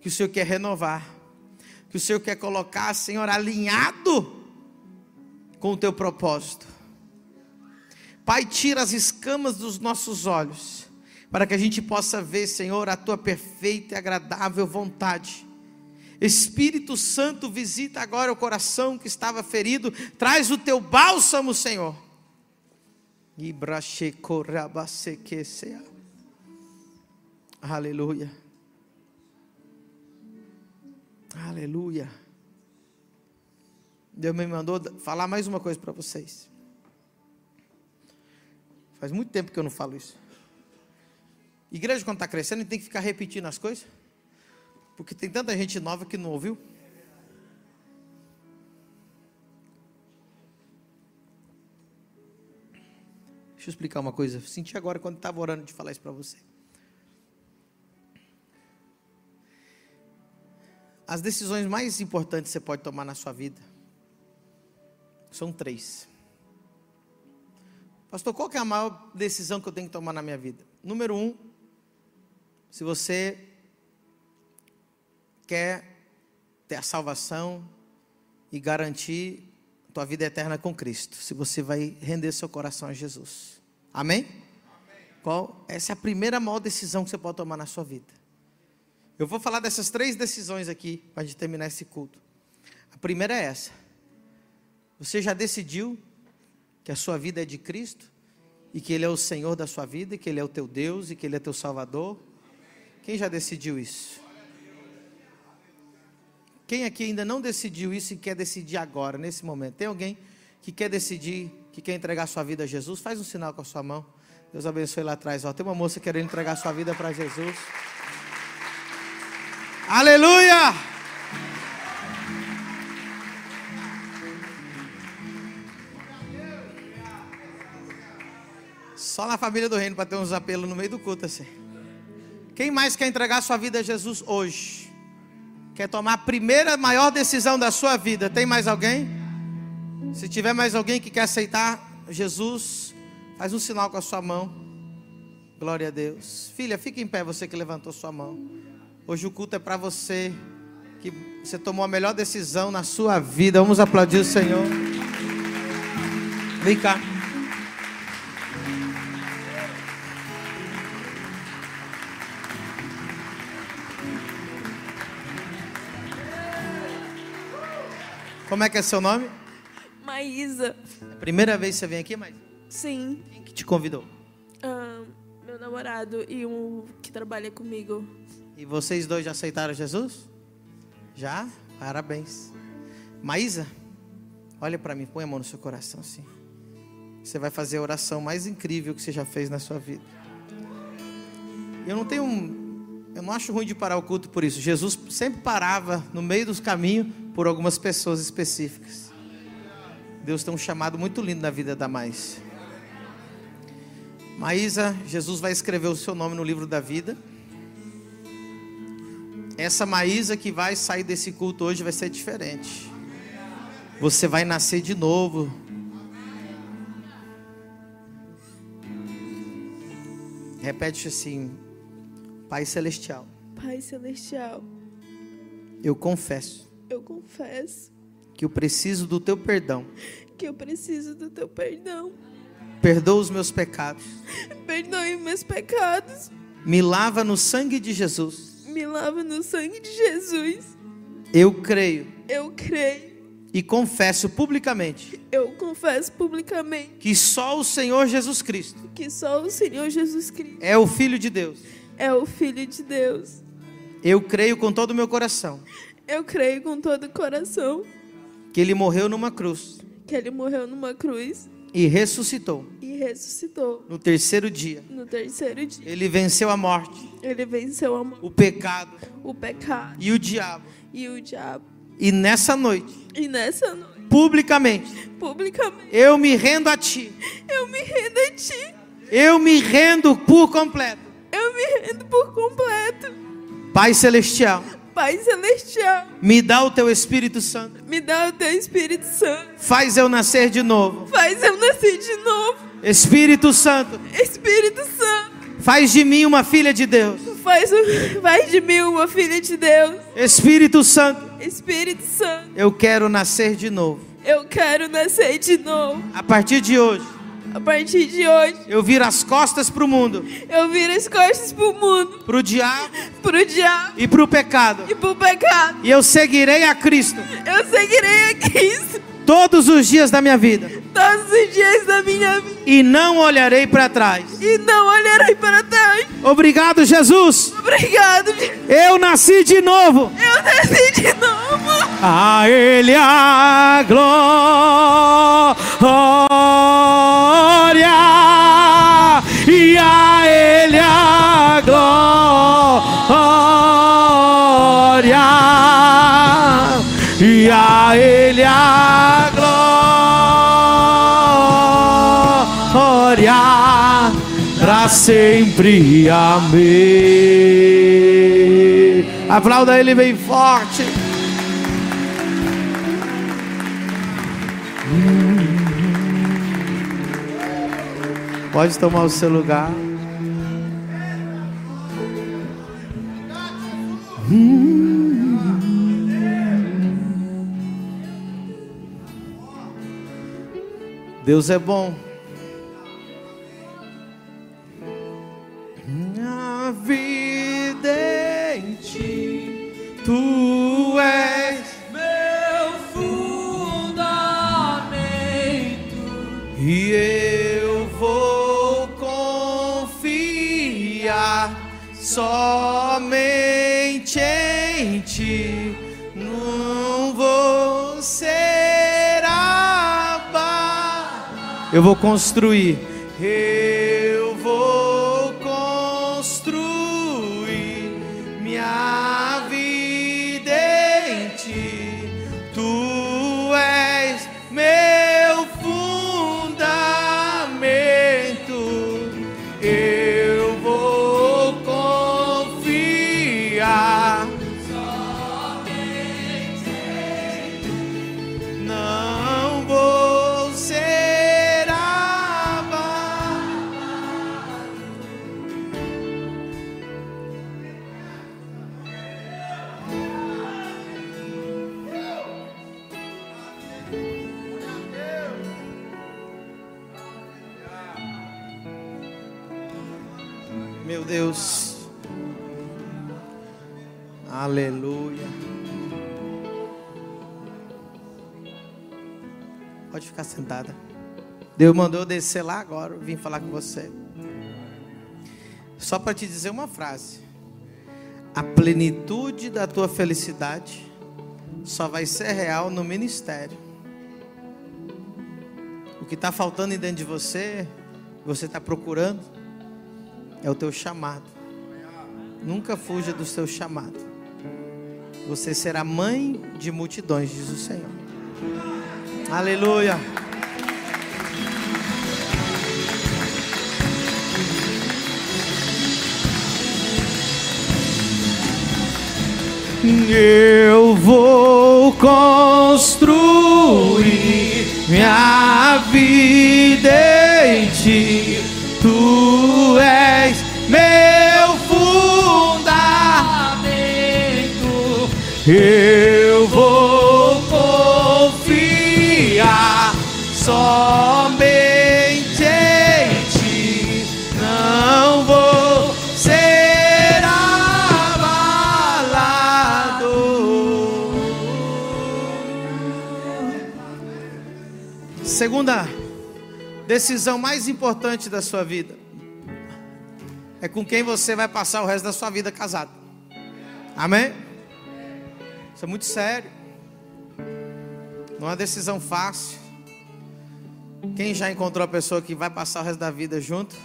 que o Senhor quer renovar, que o Senhor quer colocar, Senhor, alinhado com o teu propósito. Pai, tira as escamas dos nossos olhos, para que a gente possa ver, Senhor, a tua perfeita e agradável vontade. Espírito Santo, visita agora o coração que estava ferido, traz o teu bálsamo, Senhor. Aleluia. Aleluia. Deus me mandou falar mais uma coisa para vocês. Faz muito tempo que eu não falo isso. Igreja, quando está crescendo, tem que ficar repetindo as coisas. Porque tem tanta gente nova que não ouviu. Deixa eu explicar uma coisa. Senti agora quando estava orando de falar isso para você. As decisões mais importantes que você pode tomar na sua vida são três. Pastor, qual é a maior decisão que eu tenho que tomar na minha vida? Número um, se você quer ter a salvação e garantir tua vida eterna com Cristo, se você vai render seu coração a Jesus. Amém? Amém? Qual? Essa é a primeira maior decisão que você pode tomar na sua vida. Eu vou falar dessas três decisões aqui para a gente terminar esse culto. A primeira é essa. Você já decidiu que a sua vida é de Cristo e que Ele é o Senhor da sua vida, e que Ele é o teu Deus e que Ele é teu Salvador? Quem já decidiu isso? Quem aqui ainda não decidiu isso e quer decidir agora, nesse momento? Tem alguém que quer decidir, que quer entregar sua vida a Jesus? Faz um sinal com a sua mão. Deus abençoe lá atrás. Ó. Tem uma moça querendo entregar sua vida para Jesus. Aleluia! Só na família do reino para ter uns apelos no meio do culto assim. Quem mais quer entregar sua vida a Jesus hoje? Quer tomar a primeira maior decisão da sua vida? Tem mais alguém? Se tiver mais alguém que quer aceitar Jesus, faz um sinal com a sua mão. Glória a Deus. Filha, fique em pé, você que levantou sua mão. Hoje o culto é para você que você tomou a melhor decisão na sua vida. Vamos aplaudir o Senhor. Vem cá. Como é que é seu nome? Maísa. É a primeira vez que você vem aqui, mas Sim. quem que te convidou? Ah, meu namorado e um que trabalha comigo. E vocês dois já aceitaram Jesus? Já? Parabéns. Maísa, olha para mim, põe a mão no seu coração assim. Você vai fazer a oração mais incrível que você já fez na sua vida. Eu não tenho um, eu não acho ruim de parar o culto por isso. Jesus sempre parava no meio dos caminhos por algumas pessoas específicas. Deus tem um chamado muito lindo na vida da Mais. Maísa, Jesus vai escrever o seu nome no livro da vida. Essa Maísa que vai sair desse culto hoje vai ser diferente. Você vai nascer de novo. Repete assim: Pai Celestial, Pai Celestial, eu confesso eu confesso que eu preciso do teu perdão. que eu preciso do teu perdão. Perdoa os meus pecados. Perdoe meus pecados. Me lava no sangue de Jesus. Me lava no sangue de Jesus. Eu creio Eu creio. e confesso publicamente Eu confesso publicamente que só o Senhor Jesus Cristo que só o Senhor Jesus Cristo é o Filho de Deus. é o Filho de Deus. Eu creio com todo o meu coração Eu creio com todo o coração que Ele morreu numa cruz que ele morreu numa cruz e ressuscitou e ressuscitou no terceiro dia. no terceiro dia. Ele venceu a morte, Ele venceu a mo- o pecado o pecado e o diabo. e o diabo. E nessa noite, E nessa noite, publicamente, publicamente, eu me rendo a Ti. eu me rendo a ti. Eu me rendo por completo. Eu me rendo por completo. Pai Celestial, Pai Celestial, me dá o Teu Espírito Santo. me dá o teu Espírito Santo. Faz eu nascer de novo. Faz eu nascer de novo. Espírito Santo, Espírito Santo, faz de mim uma filha de Deus. Faz, faz de mim uma filha de Deus. Espírito Santo, Espírito Santo, eu quero nascer de novo. eu quero nascer de novo. A partir de hoje, A partir de hoje, eu viro as costas para o mundo, eu viro as costas pro mundo, para o diabo pro diabo e para o pecado. e pro pecado. E eu seguirei a Cristo Eu seguirei a Cristo todos os dias da minha vida. todos os dias da minha vida E não olharei para trás. e não olharei para trás. Obrigado, Jesus. Obrigado. Eu nasci de novo. eu nasci de novo. A Ele a glória e a Ele a glória e a Ele a glória para sempre. Amém. Aplauda Ele bem forte. Pode tomar o seu lugar. Deus é bom. Minha vida em ti, tu és meu fundamento. E eu vou confiar somente em ti. Não vou ser Eu vou construir. Eu Deus mandou eu descer lá agora, vim falar com você. Só para te dizer uma frase. A plenitude da tua felicidade só vai ser real no ministério. O que está faltando dentro de você, você está procurando, é o teu chamado. Nunca fuja do seu chamado. Você será mãe de multidões, diz o Senhor. Aleluia. Eu vou construir minha vida em ti. Decisão mais importante da sua vida é com quem você vai passar o resto da sua vida casado. Amém? Isso é muito sério. Não é uma decisão fácil. Quem já encontrou a pessoa que vai passar o resto da vida junto?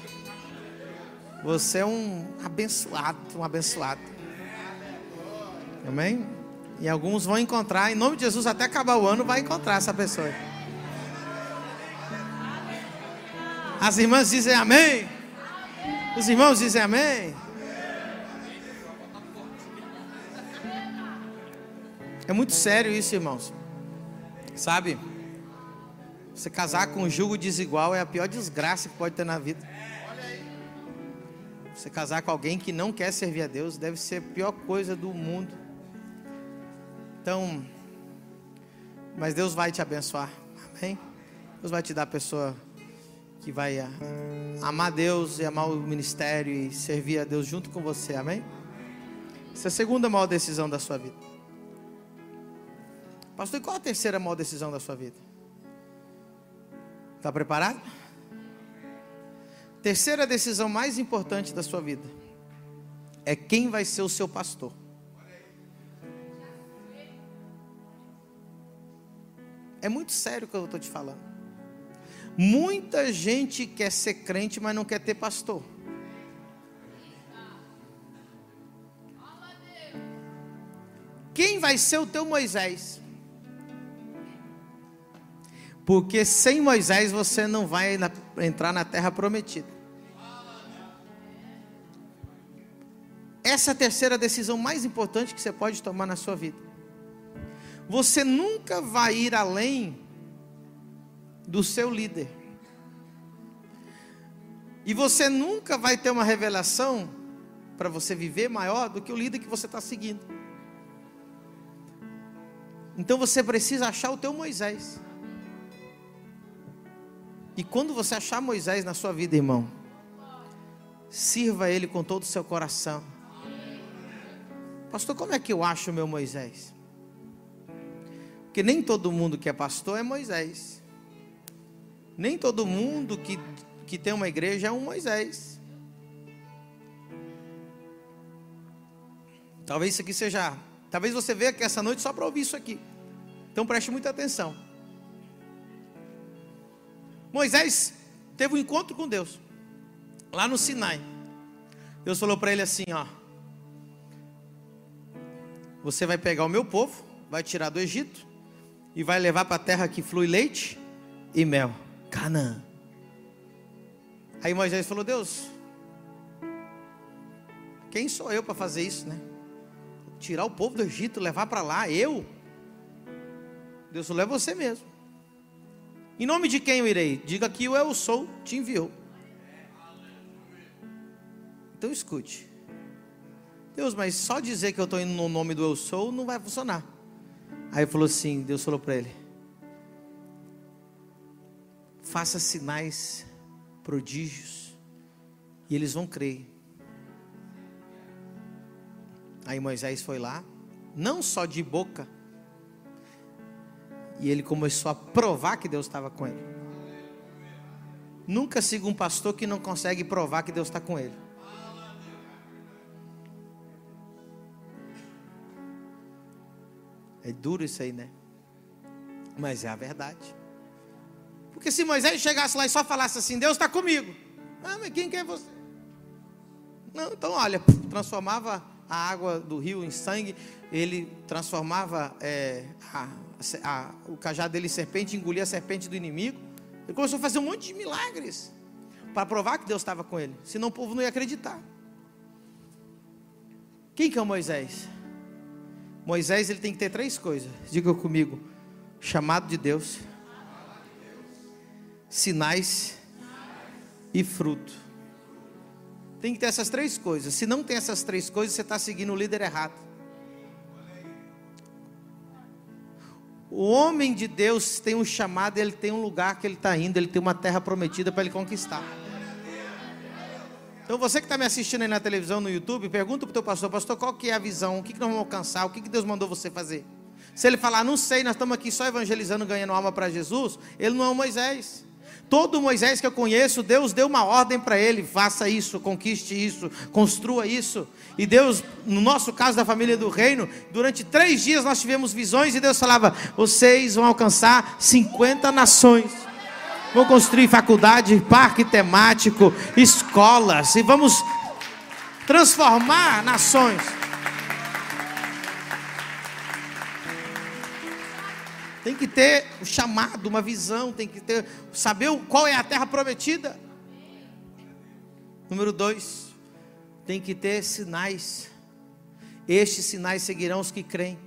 Você é um abençoado, um abençoado. Amém? E alguns vão encontrar, em nome de Jesus, até acabar o ano, vai encontrar essa pessoa. As irmãs dizem amém. Os irmãos dizem amém. É muito sério isso, irmãos. Sabe? Você casar com um jugo desigual é a pior desgraça que pode ter na vida. Você casar com alguém que não quer servir a Deus deve ser a pior coisa do mundo. Então, mas Deus vai te abençoar. Amém? Deus vai te dar a pessoa que vai amar Deus e amar o ministério e servir a Deus junto com você. Amém? Essa é a segunda maior decisão da sua vida. Pastor, e qual a terceira maior decisão da sua vida? Está preparado? Terceira decisão mais importante da sua vida é quem vai ser o seu pastor. É muito sério o que eu estou te falando. Muita gente quer ser crente, mas não quer ter pastor. Quem vai ser o teu Moisés? Porque sem Moisés você não vai entrar na terra prometida. Essa é a terceira decisão mais importante que você pode tomar na sua vida. Você nunca vai ir além do seu líder. E você nunca vai ter uma revelação para você viver maior do que o líder que você está seguindo. Então você precisa achar o teu Moisés. E quando você achar Moisés na sua vida, irmão, sirva ele com todo o seu coração. Pastor, como é que eu acho o meu Moisés? Porque nem todo mundo que é pastor é Moisés. Nem todo mundo que, que tem uma igreja é um Moisés. Talvez isso aqui seja. Talvez você veja aqui essa noite só para ouvir isso aqui. Então preste muita atenção. Moisés teve um encontro com Deus, lá no Sinai. Deus falou para ele assim: Ó, você vai pegar o meu povo, vai tirar do Egito e vai levar para a terra que flui leite e mel, Canaã. Aí Moisés falou: Deus, quem sou eu para fazer isso, né? Tirar o povo do Egito, levar para lá, eu? Deus falou: é você mesmo. Em nome de quem eu irei? Diga que o eu sou te enviou. Então escute. Deus, mas só dizer que eu estou indo no nome do eu sou não vai funcionar. Aí falou assim, Deus falou para ele: Faça sinais, prodígios, e eles vão crer. Aí Moisés foi lá, não só de boca, e ele começou a provar que Deus estava com ele. Nunca siga um pastor que não consegue provar que Deus está com ele. É duro isso aí, né? Mas é a verdade. Porque se Moisés chegasse lá e só falasse assim: Deus está comigo. Ah, mas quem quer você? Não, então olha, transformava a água do rio em sangue, ele transformava é, a, a, o cajado dele em serpente, engolia a serpente do inimigo. Ele começou a fazer um monte de milagres para provar que Deus estava com ele. Senão o povo não ia acreditar. Quem que é o Moisés? Moisés ele tem que ter três coisas. Diga comigo: chamado de Deus, sinais e fruto. Tem que ter essas três coisas. Se não tem essas três coisas, você está seguindo o líder errado. O homem de Deus tem um chamado, ele tem um lugar que ele está indo, ele tem uma terra prometida para ele conquistar. Então você que está me assistindo aí na televisão, no YouTube, pergunta para o teu pastor, pastor, qual que é a visão? O que, que nós vamos alcançar? O que, que Deus mandou você fazer? Se ele falar, não sei, nós estamos aqui só evangelizando, ganhando alma para Jesus, ele não é o Moisés. Todo Moisés que eu conheço, Deus deu uma ordem para ele: faça isso, conquiste isso, construa isso. E Deus, no nosso caso da família do reino, durante três dias nós tivemos visões e Deus falava: vocês vão alcançar 50 nações. Vão construir faculdade, parque temático, escolas e vamos transformar nações. Tem que ter o chamado, uma visão, tem que ter saber qual é a terra prometida. Número dois, tem que ter sinais. Estes sinais seguirão os que creem.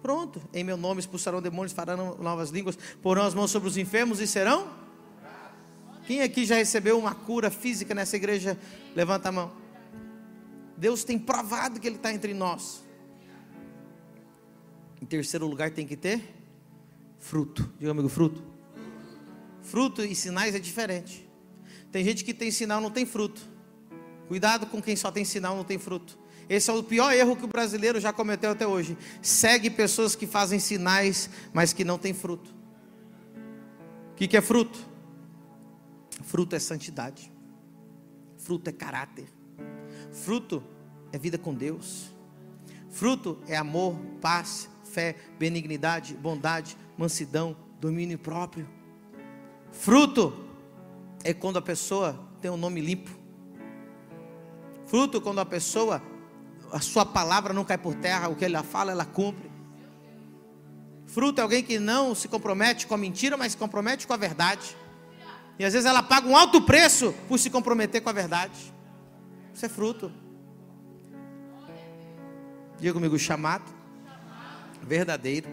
Pronto, em meu nome expulsarão demônios, farão novas línguas, porão as mãos sobre os enfermos e serão. Quem aqui já recebeu uma cura física nessa igreja? Levanta a mão. Deus tem provado que Ele está entre nós. Em terceiro lugar, tem que ter fruto. Diga amigo, fruto. Fruto e sinais é diferente. Tem gente que tem sinal, não tem fruto. Cuidado com quem só tem sinal, não tem fruto. Esse é o pior erro que o brasileiro já cometeu até hoje. Segue pessoas que fazem sinais, mas que não têm fruto. O que, que é fruto? Fruto é santidade. Fruto é caráter. Fruto é vida com Deus. Fruto é amor, paz, fé, benignidade, bondade, mansidão, domínio próprio. Fruto é quando a pessoa tem um nome limpo. Fruto quando a pessoa a sua palavra não cai por terra, o que ela fala, ela cumpre. Fruto é alguém que não se compromete com a mentira, mas se compromete com a verdade. E às vezes ela paga um alto preço por se comprometer com a verdade. Isso é fruto. Diga comigo, chamado, verdadeiro,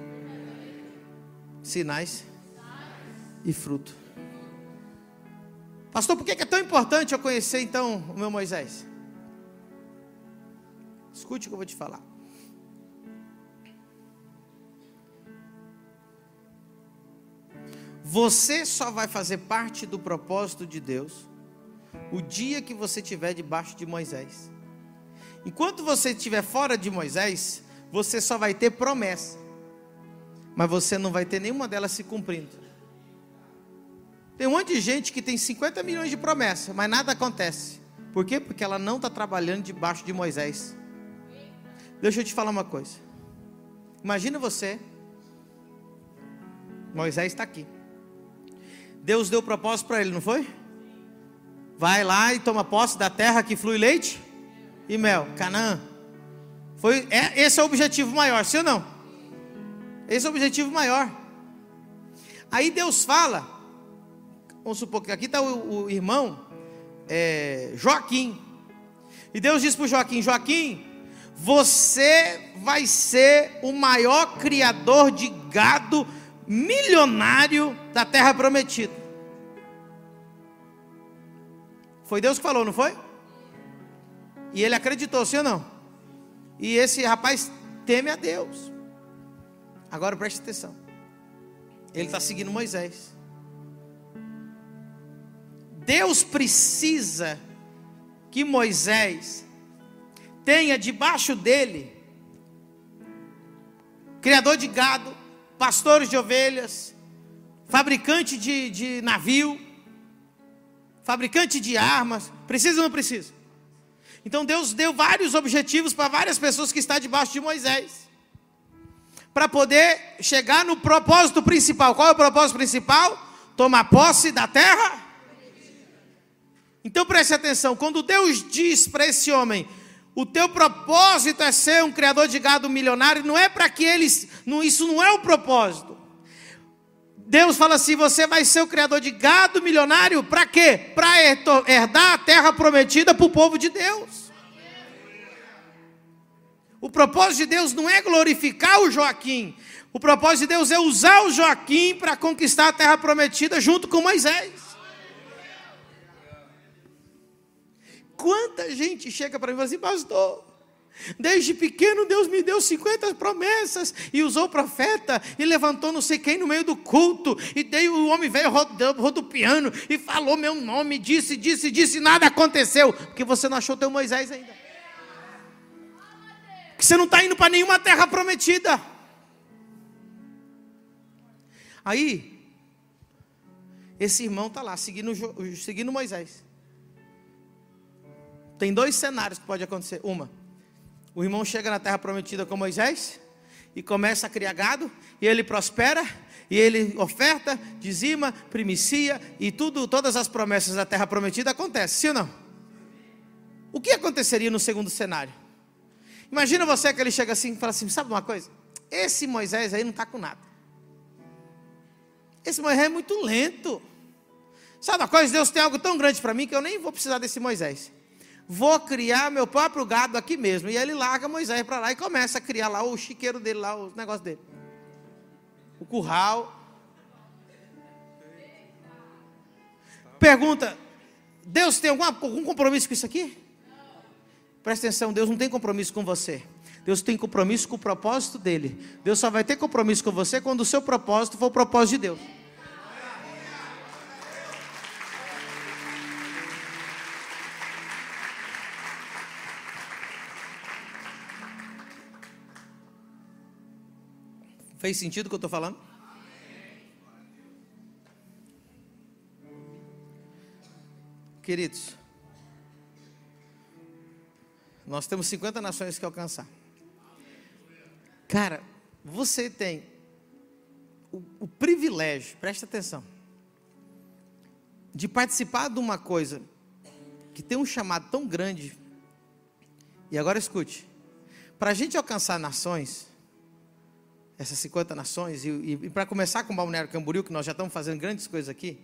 sinais e fruto. Pastor, por que é tão importante eu conhecer então o meu Moisés? Escute o que eu vou te falar. Você só vai fazer parte do propósito de Deus o dia que você estiver debaixo de Moisés. Enquanto você estiver fora de Moisés, você só vai ter promessa, mas você não vai ter nenhuma delas se cumprindo. Tem um monte de gente que tem 50 milhões de promessas, mas nada acontece. Por quê? Porque ela não está trabalhando debaixo de Moisés. Deixa eu te falar uma coisa. Imagina você, Moisés está aqui. Deus deu propósito para ele, não foi? Vai lá e toma posse da terra que flui leite e mel, Canaã. Foi, é, esse é o objetivo maior, sim ou não? Esse é o objetivo maior. Aí Deus fala, vamos supor que aqui está o, o, irmão é, Joaquim. E Deus diz para Joaquim: Joaquim, você vai ser o maior criador de gado milionário da terra prometida. Foi Deus que falou, não foi? E ele acreditou, sim ou não? E esse rapaz teme a Deus. Agora preste atenção. Ele está seguindo Moisés. Deus precisa que Moisés tenha debaixo dele criador de gado, pastores de ovelhas, fabricante de, de navio, fabricante de armas. Precisa ou não precisa? Então Deus deu vários objetivos para várias pessoas que estão debaixo de Moisés. Para poder chegar no propósito principal. Qual é o propósito principal? Tomar posse da terra. Então preste atenção, quando Deus diz para esse homem, o teu propósito é ser um criador de gado milionário, não é para que eles, não, isso não é o propósito. Deus fala assim: você vai ser o criador de gado milionário, para quê? Para herdar a terra prometida para o povo de Deus. O propósito de Deus não é glorificar o Joaquim, o propósito de Deus é usar o Joaquim para conquistar a terra prometida junto com Moisés. Quanta gente chega para mim e fala assim, pastor, Desde pequeno Deus me deu 50 promessas e usou o profeta e levantou não sei quem no meio do culto e daí o homem veio rodopiando e falou meu nome, disse, disse, disse, nada aconteceu, porque você não achou teu Moisés ainda. Porque você não está indo para nenhuma terra prometida. Aí, esse irmão está lá, seguindo, seguindo Moisés. Tem dois cenários que pode acontecer. Uma, o irmão chega na terra prometida com Moisés e começa a criar gado, e ele prospera, e ele oferta, dizima, primicia, e tudo, todas as promessas da terra prometida acontecem, sim ou não? O que aconteceria no segundo cenário? Imagina você que ele chega assim e fala assim: sabe uma coisa? Esse Moisés aí não está com nada. Esse Moisés é muito lento. Sabe uma coisa? Deus tem algo tão grande para mim que eu nem vou precisar desse Moisés vou criar meu próprio gado aqui mesmo. E ele larga Moisés para lá e começa a criar lá o chiqueiro dele, lá o negócio dele. O curral. Pergunta: Deus tem algum, algum compromisso com isso aqui? Presta atenção, Deus não tem compromisso com você. Deus tem compromisso com o propósito dele. Deus só vai ter compromisso com você quando o seu propósito for o propósito de Deus. Fez sentido o que eu estou falando? Queridos, nós temos 50 nações que alcançar. Cara, você tem o, o privilégio, presta atenção, de participar de uma coisa que tem um chamado tão grande. E agora escute: para a gente alcançar nações, essas 50 nações, e, e, e para começar com o Balneário Camboriú, que nós já estamos fazendo grandes coisas aqui,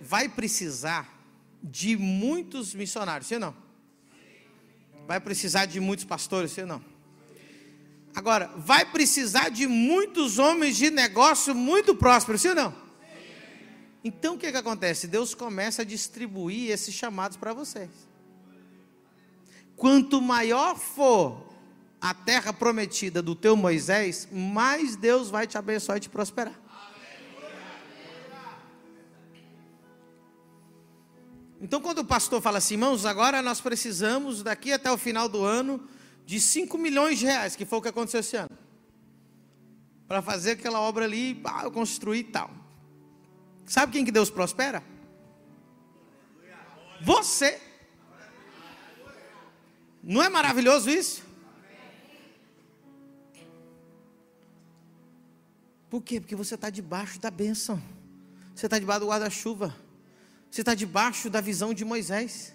vai precisar de muitos missionários, sim ou não? Vai precisar de muitos pastores, sim ou não? Agora, vai precisar de muitos homens de negócio muito prósperos, sim ou não? Então o que, que acontece? Deus começa a distribuir esses chamados para vocês. Quanto maior for a terra prometida do teu Moisés, mais Deus vai te abençoar e te prosperar. Então, quando o pastor fala assim, irmãos, agora nós precisamos, daqui até o final do ano, de 5 milhões de reais, que foi o que aconteceu esse ano, para fazer aquela obra ali, para construir e tal. Sabe quem que Deus prospera? Você. Não é maravilhoso isso? Por quê? Porque você está debaixo da bênção. Você está debaixo do guarda-chuva. Você está debaixo da visão de Moisés.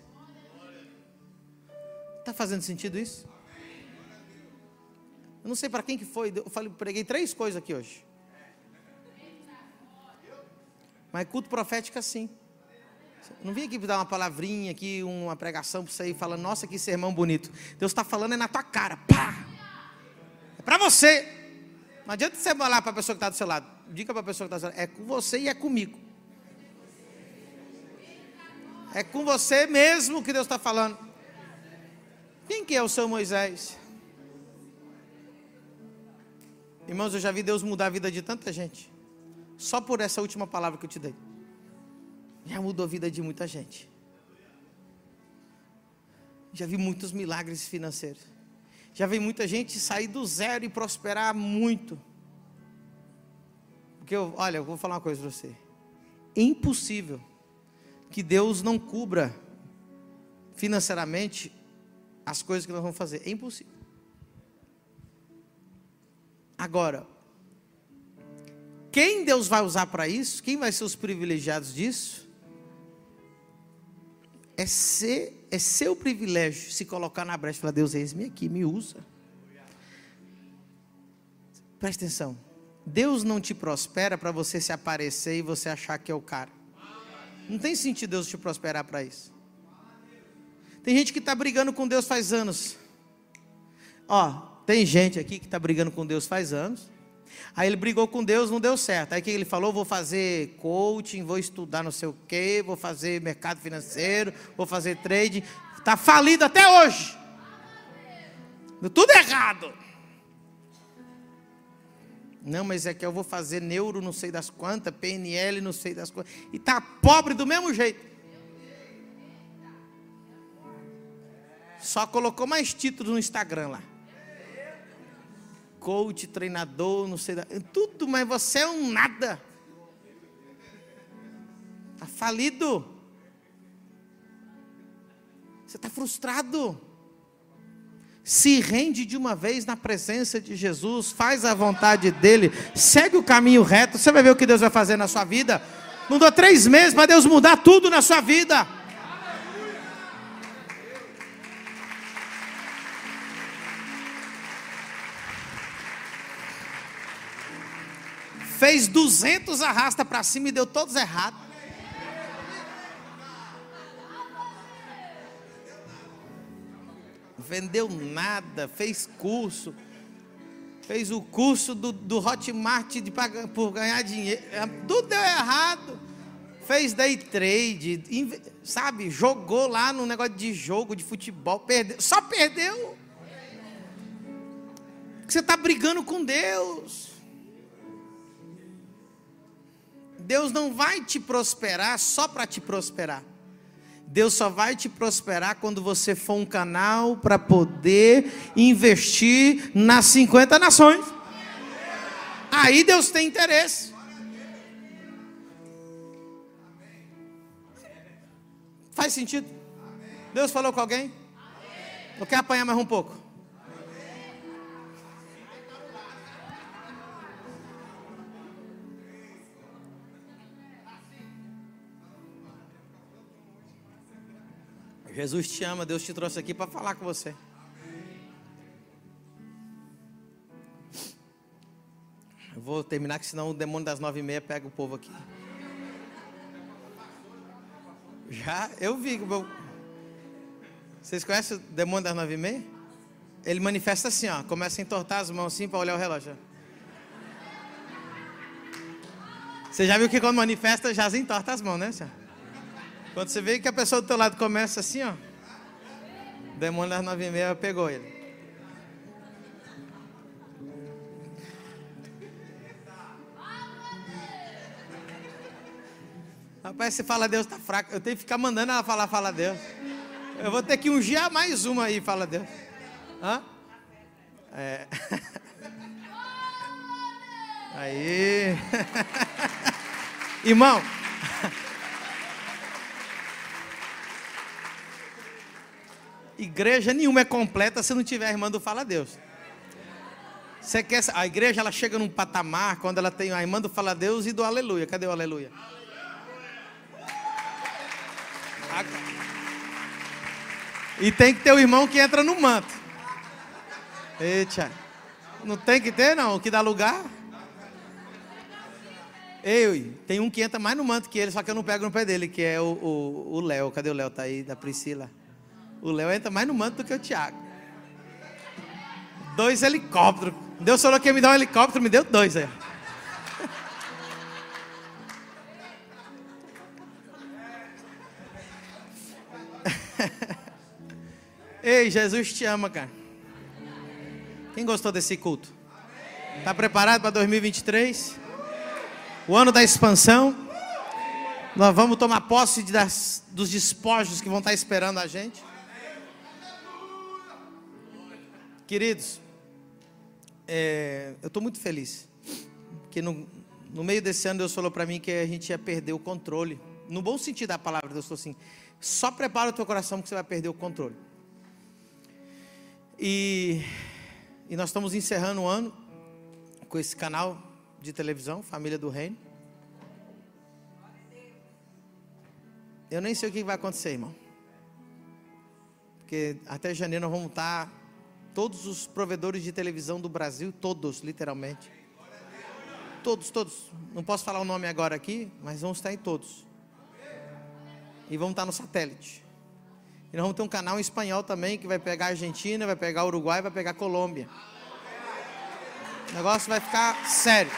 Está fazendo sentido isso? Eu não sei para quem que foi. Eu falei, preguei três coisas aqui hoje. Mas culto profético assim. Não vim aqui dar uma palavrinha aqui, uma pregação para você ir falando, nossa, que sermão bonito. Deus está falando é na tua cara. Pá! É para você. Não adianta você falar para a pessoa que está do seu lado. Diga para a pessoa que está do seu lado. É com você e é comigo. É com você mesmo que Deus está falando. Quem que é o seu Moisés? Irmãos, eu já vi Deus mudar a vida de tanta gente. Só por essa última palavra que eu te dei. Já mudou a vida de muita gente. Já vi muitos milagres financeiros. Já vi muita gente sair do zero e prosperar muito. Porque, eu, olha, eu vou falar uma coisa para você. É impossível que Deus não cubra financeiramente as coisas que nós vamos fazer. É impossível. Agora, quem Deus vai usar para isso? Quem vai ser os privilegiados disso? É ser, é seu privilégio se colocar na brecha e falar: Deus, eis-me aqui, me usa. Presta atenção. Deus não te prospera para você se aparecer e você achar que é o cara. Não tem sentido Deus te prosperar para isso. Tem gente que está brigando com Deus faz anos. Ó, tem gente aqui que está brigando com Deus faz anos. Aí ele brigou com Deus, não deu certo. Aí que ele falou? Vou fazer coaching, vou estudar não sei o quê, vou fazer mercado financeiro, vou fazer trade. Está falido até hoje. Tudo errado. Não, mas é que eu vou fazer neuro não sei das quantas, PNL não sei das quantas. E está pobre do mesmo jeito. Só colocou mais títulos no Instagram lá. Coach, treinador, não sei. Da... Tudo, mas você é um nada. Está falido. Você está frustrado se rende de uma vez na presença de Jesus, faz a vontade dele, segue o caminho reto, você vai ver o que Deus vai fazer na sua vida. Não dou três meses para Deus mudar tudo na sua vida. Fez 200 arrasta para cima e deu todos errados. Vendeu nada, fez curso, fez o curso do, do Hotmart de, por ganhar dinheiro, é, tudo deu errado. fez day trade, sabe? Jogou lá no negócio de jogo, de futebol, perdeu, só perdeu. Você está brigando com Deus. Deus não vai te prosperar só para te prosperar. Deus só vai te prosperar quando você for um canal para poder investir nas 50 nações. Aí Deus tem interesse. Faz sentido? Deus falou com alguém? Ou quer apanhar mais um pouco? Jesus te ama, Deus te trouxe aqui para falar com você. Eu vou terminar, que senão o demônio das nove e meia pega o povo aqui. Já, eu vi. Vocês conhecem o demônio das nove e meia? Ele manifesta assim, ó. Começa a entortar as mãos assim para olhar o relógio. Você já viu que quando manifesta, já se entorta as mãos, né, senhor? Quando você vê que a pessoa do teu lado começa assim, ó. O demônio das nove e meia pegou ele. Rapaz, você fala Deus tá fraco. Eu tenho que ficar mandando ela falar, fala Deus. Eu vou ter que ungir mais uma aí, fala Deus. Hã? É. Aí. Irmão. Igreja nenhuma é completa se não tiver a irmã do Fala Deus. Você quer, a igreja ela chega num patamar quando ela tem a irmã do Fala Deus e do Aleluia. Cadê o Aleluia? E tem que ter o irmão que entra no manto. Eita. Não tem que ter, não, o que dá lugar. Ei, tem um que entra mais no manto que ele, só que eu não pego no pé dele, que é o Léo. Cadê o Léo? Tá aí, da Priscila. O Léo entra mais no manto do que o Tiago. Dois helicópteros. Deus falou que ia me dar um helicóptero, me deu dois aí. Ei, Jesus te ama, cara. Quem gostou desse culto? Está preparado para 2023? O ano da expansão. Nós vamos tomar posse das, dos despojos que vão estar esperando a gente. Queridos, é, eu estou muito feliz. Porque no, no meio desse ano Deus falou para mim que a gente ia perder o controle. No bom sentido da palavra, Deus falou assim: só prepara o teu coração que você vai perder o controle. E, e nós estamos encerrando o ano com esse canal de televisão, Família do Reino. Eu nem sei o que vai acontecer, irmão. Porque até janeiro nós vamos estar todos os provedores de televisão do Brasil, todos, literalmente. Todos, todos. Não posso falar o nome agora aqui, mas vamos estar em todos. E vamos estar no satélite. E nós vamos ter um canal em espanhol também que vai pegar Argentina, vai pegar Uruguai, vai pegar Colômbia. O negócio vai ficar sério.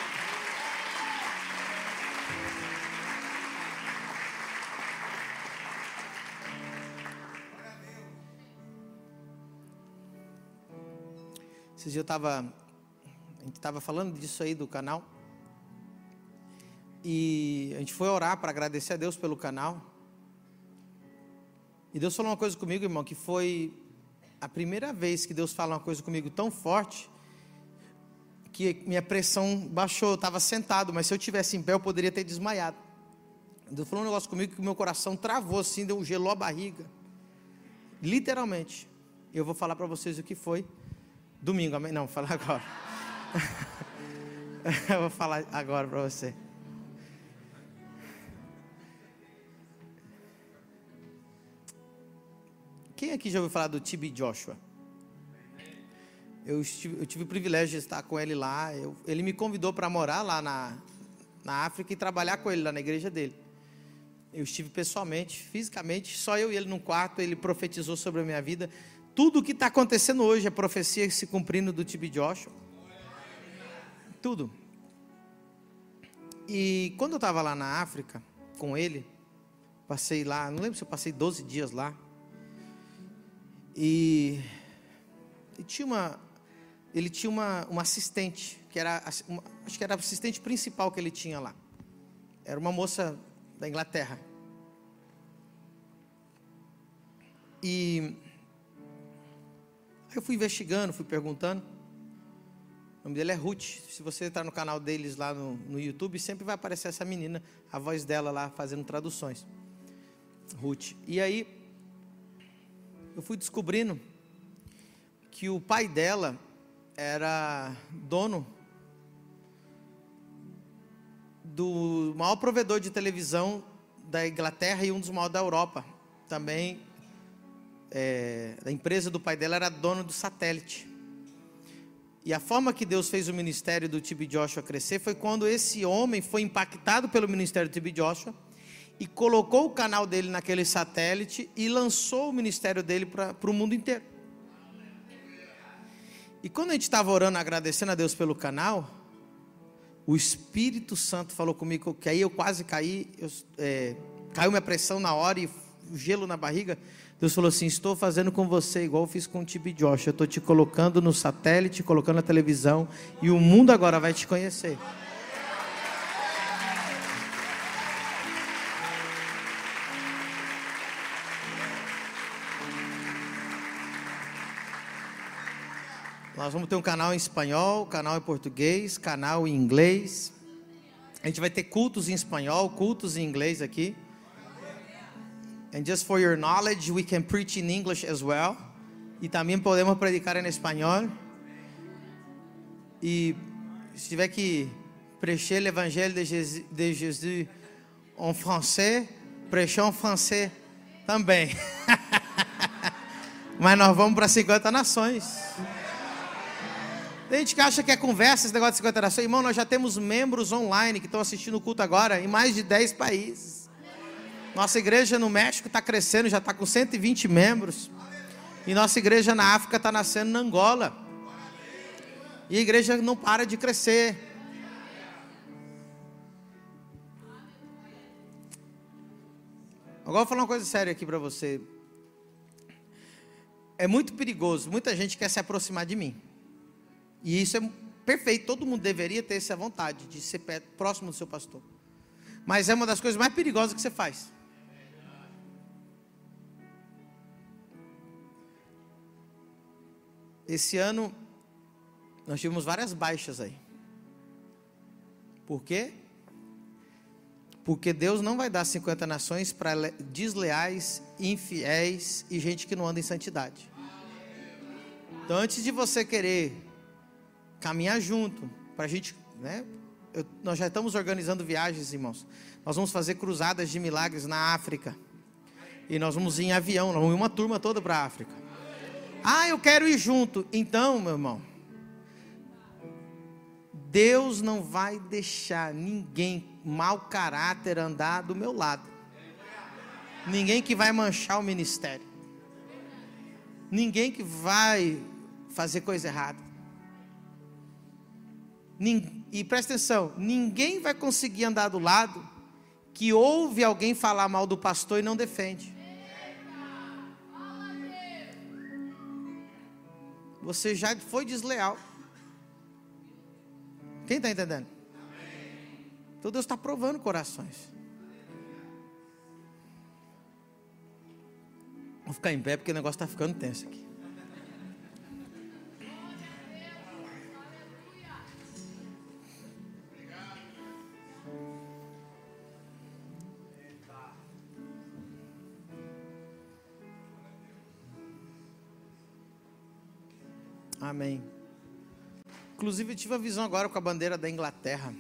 Esses dias eu estava. A gente estava falando disso aí do canal. E a gente foi orar para agradecer a Deus pelo canal. E Deus falou uma coisa comigo, irmão, que foi a primeira vez que Deus fala uma coisa comigo tão forte que minha pressão baixou. Eu estava sentado, mas se eu tivesse em pé eu poderia ter desmaiado. Deus falou um negócio comigo que meu coração travou assim, deu um gelou a barriga. Literalmente. Eu vou falar para vocês o que foi. Domingo, amém? Não, vou falar agora. eu vou falar agora para você. Quem aqui já ouviu falar do Tibi Joshua? Eu, estive, eu tive o privilégio de estar com ele lá. Eu, ele me convidou para morar lá na, na África e trabalhar com ele lá na igreja dele. Eu estive pessoalmente, fisicamente, só eu e ele num quarto. Ele profetizou sobre a minha vida. Tudo o que está acontecendo hoje é profecia se cumprindo do Tibi Joshua. Tudo. E quando eu estava lá na África, com ele. Passei lá, não lembro se eu passei 12 dias lá. E, e tinha uma, ele tinha uma, uma assistente, que era, uma, acho que era a assistente principal que ele tinha lá. Era uma moça da Inglaterra. E eu fui investigando, fui perguntando. O nome dele é Ruth. Se você entrar no canal deles lá no, no YouTube, sempre vai aparecer essa menina, a voz dela lá fazendo traduções. Ruth. E aí, eu fui descobrindo que o pai dela era dono do maior provedor de televisão da Inglaterra e um dos maiores da Europa. Também, é, a empresa do pai dela era dono do satélite. E a forma que Deus fez o ministério do Tibi Joshua crescer foi quando esse homem foi impactado pelo ministério do Tibi Joshua e colocou o canal dele naquele satélite e lançou o ministério dele para o mundo inteiro. E quando a gente estava orando, agradecendo a Deus pelo canal, o Espírito Santo falou comigo que aí eu quase caí, eu, é, caiu minha pressão na hora e gelo na barriga. Deus falou assim: Estou fazendo com você igual eu fiz com o Tibi Josh. Eu estou te colocando no satélite, colocando na televisão, e o mundo agora vai te conhecer. Nós vamos ter um canal em espanhol, canal em português, canal em inglês. A gente vai ter cultos em espanhol, cultos em inglês aqui. And just for your knowledge, we can preach in English as well. E também podemos predicar em espanhol. E se tiver que prêcher l'évangile de Jésus, de Jésus en français, prêcher en français também. Mas nós vamos para 50 nações. Tem gente que acha que é conversa esse negócio de 50 nações. Irmão, nós já temos membros online que estão assistindo o culto agora em mais de 10 países. Nossa igreja no México está crescendo, já está com 120 membros. E nossa igreja na África está nascendo na Angola. E a igreja não para de crescer. Agora vou falar uma coisa séria aqui para você. É muito perigoso, muita gente quer se aproximar de mim. E isso é perfeito, todo mundo deveria ter essa vontade de ser próximo do seu pastor. Mas é uma das coisas mais perigosas que você faz. Esse ano nós tivemos várias baixas aí. Por quê? Porque Deus não vai dar 50 nações para desleais, infiéis e gente que não anda em santidade. Então, antes de você querer caminhar junto, para a gente, né? Eu, nós já estamos organizando viagens, irmãos. Nós vamos fazer cruzadas de milagres na África. E nós vamos ir em avião, nós vamos ir uma turma toda para a África. Ah, eu quero ir junto. Então, meu irmão, Deus não vai deixar ninguém mau caráter andar do meu lado. Ninguém que vai manchar o ministério. Ninguém que vai fazer coisa errada. E presta atenção: ninguém vai conseguir andar do lado que ouve alguém falar mal do pastor e não defende. Você já foi desleal. Quem está entendendo? Então Deus está provando corações. Vou ficar em pé porque o negócio está ficando tenso aqui. Amém. Inclusive, eu tive a visão agora com a bandeira da Inglaterra.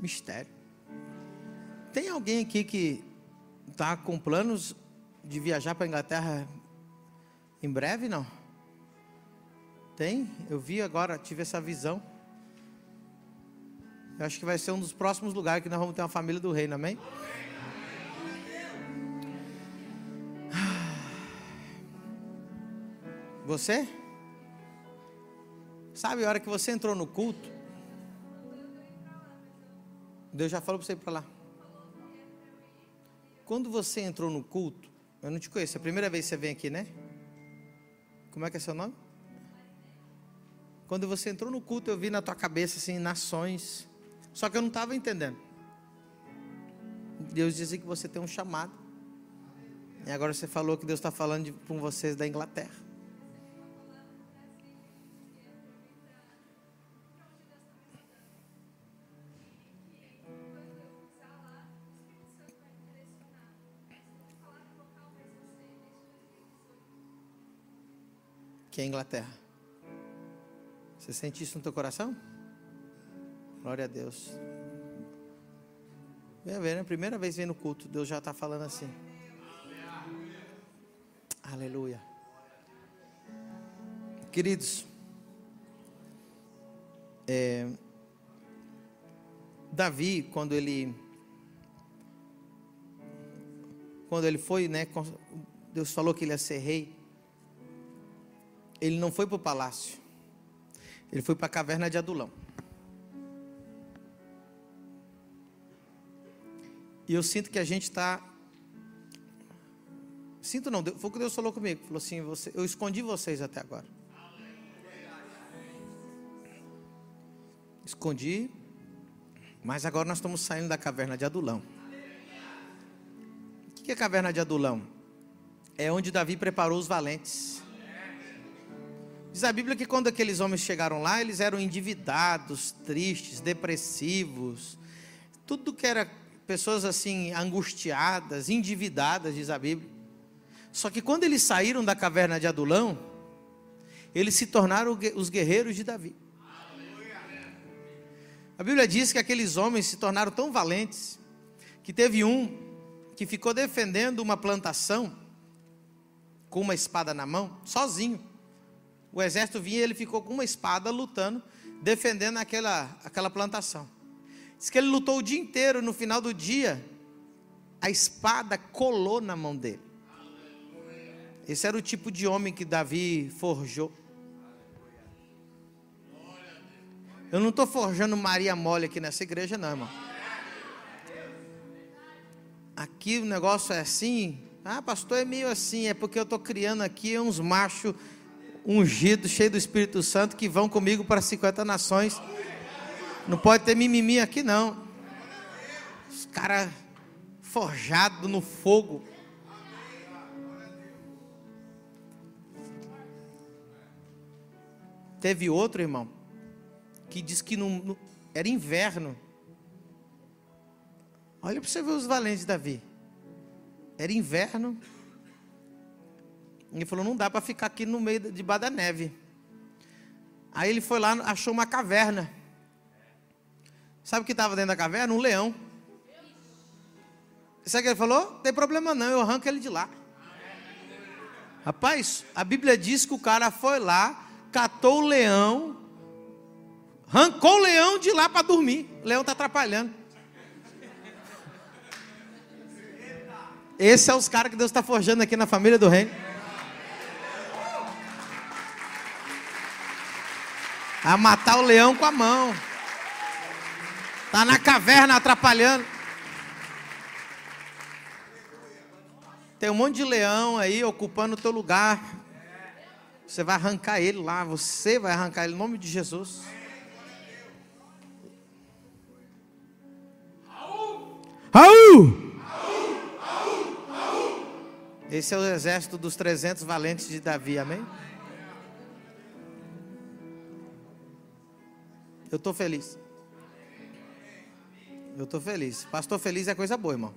Mistério. Tem alguém aqui que está com planos de viajar para a Inglaterra em breve? Não? Tem? Eu vi agora, tive essa visão. Eu acho que vai ser um dos próximos lugares que nós vamos ter uma família do reino, amém? Você? Sabe a hora que você entrou no culto? Deus já falou para você ir para lá. Quando você entrou no culto, eu não te conheço, é a primeira vez que você vem aqui, né? Como é que é seu nome? Quando você entrou no culto, eu vi na tua cabeça assim, nações. Só que eu não estava entendendo. Deus dizia que você tem um chamado. E agora você falou que Deus está falando com vocês da Inglaterra. Que é a Inglaterra. Você sente isso no teu coração? Glória a Deus. Vem ver, né? Primeira vez vem no culto, Deus já está falando assim. Aleluia. Queridos, é, Davi, quando ele quando ele foi, né, Deus falou que ele ia ser rei, ele não foi para o palácio, ele foi para a caverna de Adulão. E eu sinto que a gente está Sinto não, foi o que Deus falou comigo. Falou assim: você, eu escondi vocês até agora. Escondi, mas agora nós estamos saindo da caverna de Adulão. O que é a caverna de Adulão? É onde Davi preparou os valentes. Diz a Bíblia que quando aqueles homens chegaram lá, eles eram endividados, tristes, depressivos, tudo que era pessoas assim angustiadas, endividadas, diz a Bíblia. Só que quando eles saíram da caverna de Adulão, eles se tornaram os guerreiros de Davi. A Bíblia diz que aqueles homens se tornaram tão valentes que teve um que ficou defendendo uma plantação com uma espada na mão, sozinho. O exército vinha e ele ficou com uma espada lutando, defendendo aquela, aquela plantação. Diz que ele lutou o dia inteiro, no final do dia, a espada colou na mão dele. Esse era o tipo de homem que Davi forjou. Eu não estou forjando Maria Mole aqui nessa igreja, não, irmão. Aqui o negócio é assim. Ah, pastor, é meio assim. É porque eu estou criando aqui uns machos ungidos, cheios do Espírito Santo, que vão comigo para 50 nações. Não pode ter mimimi aqui, não. Os caras forjados no fogo. Teve outro irmão que diz que era inverno. Olha para você ver os valentes de Davi. Era inverno. Ele falou: não dá para ficar aqui no meio de da neve. Aí ele foi lá, achou uma caverna. Sabe o que estava dentro da caverna? Um leão. Sabe o que ele falou? Não tem problema não, eu arranco ele de lá. Rapaz, a Bíblia diz que o cara foi lá, catou o leão, arrancou o leão de lá para dormir. O leão está atrapalhando. Esse é os caras que Deus está forjando aqui na família do reino. A matar o leão com a mão. Está na caverna atrapalhando. Tem um monte de leão aí ocupando o teu lugar. Você vai arrancar ele lá, você vai arrancar ele em nome de Jesus. Raul! Esse é o exército dos 300 valentes de Davi, amém? Eu estou feliz. Eu estou feliz. Pastor feliz é coisa boa, irmão.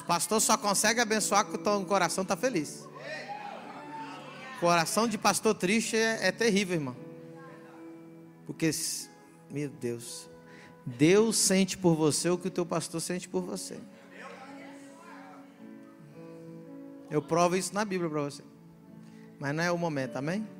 O pastor só consegue abençoar quando o coração está feliz. Coração de pastor triste é, é terrível, irmão. Porque, meu Deus, Deus sente por você o que o teu pastor sente por você. Eu provo isso na Bíblia para você. Mas não é o momento, amém?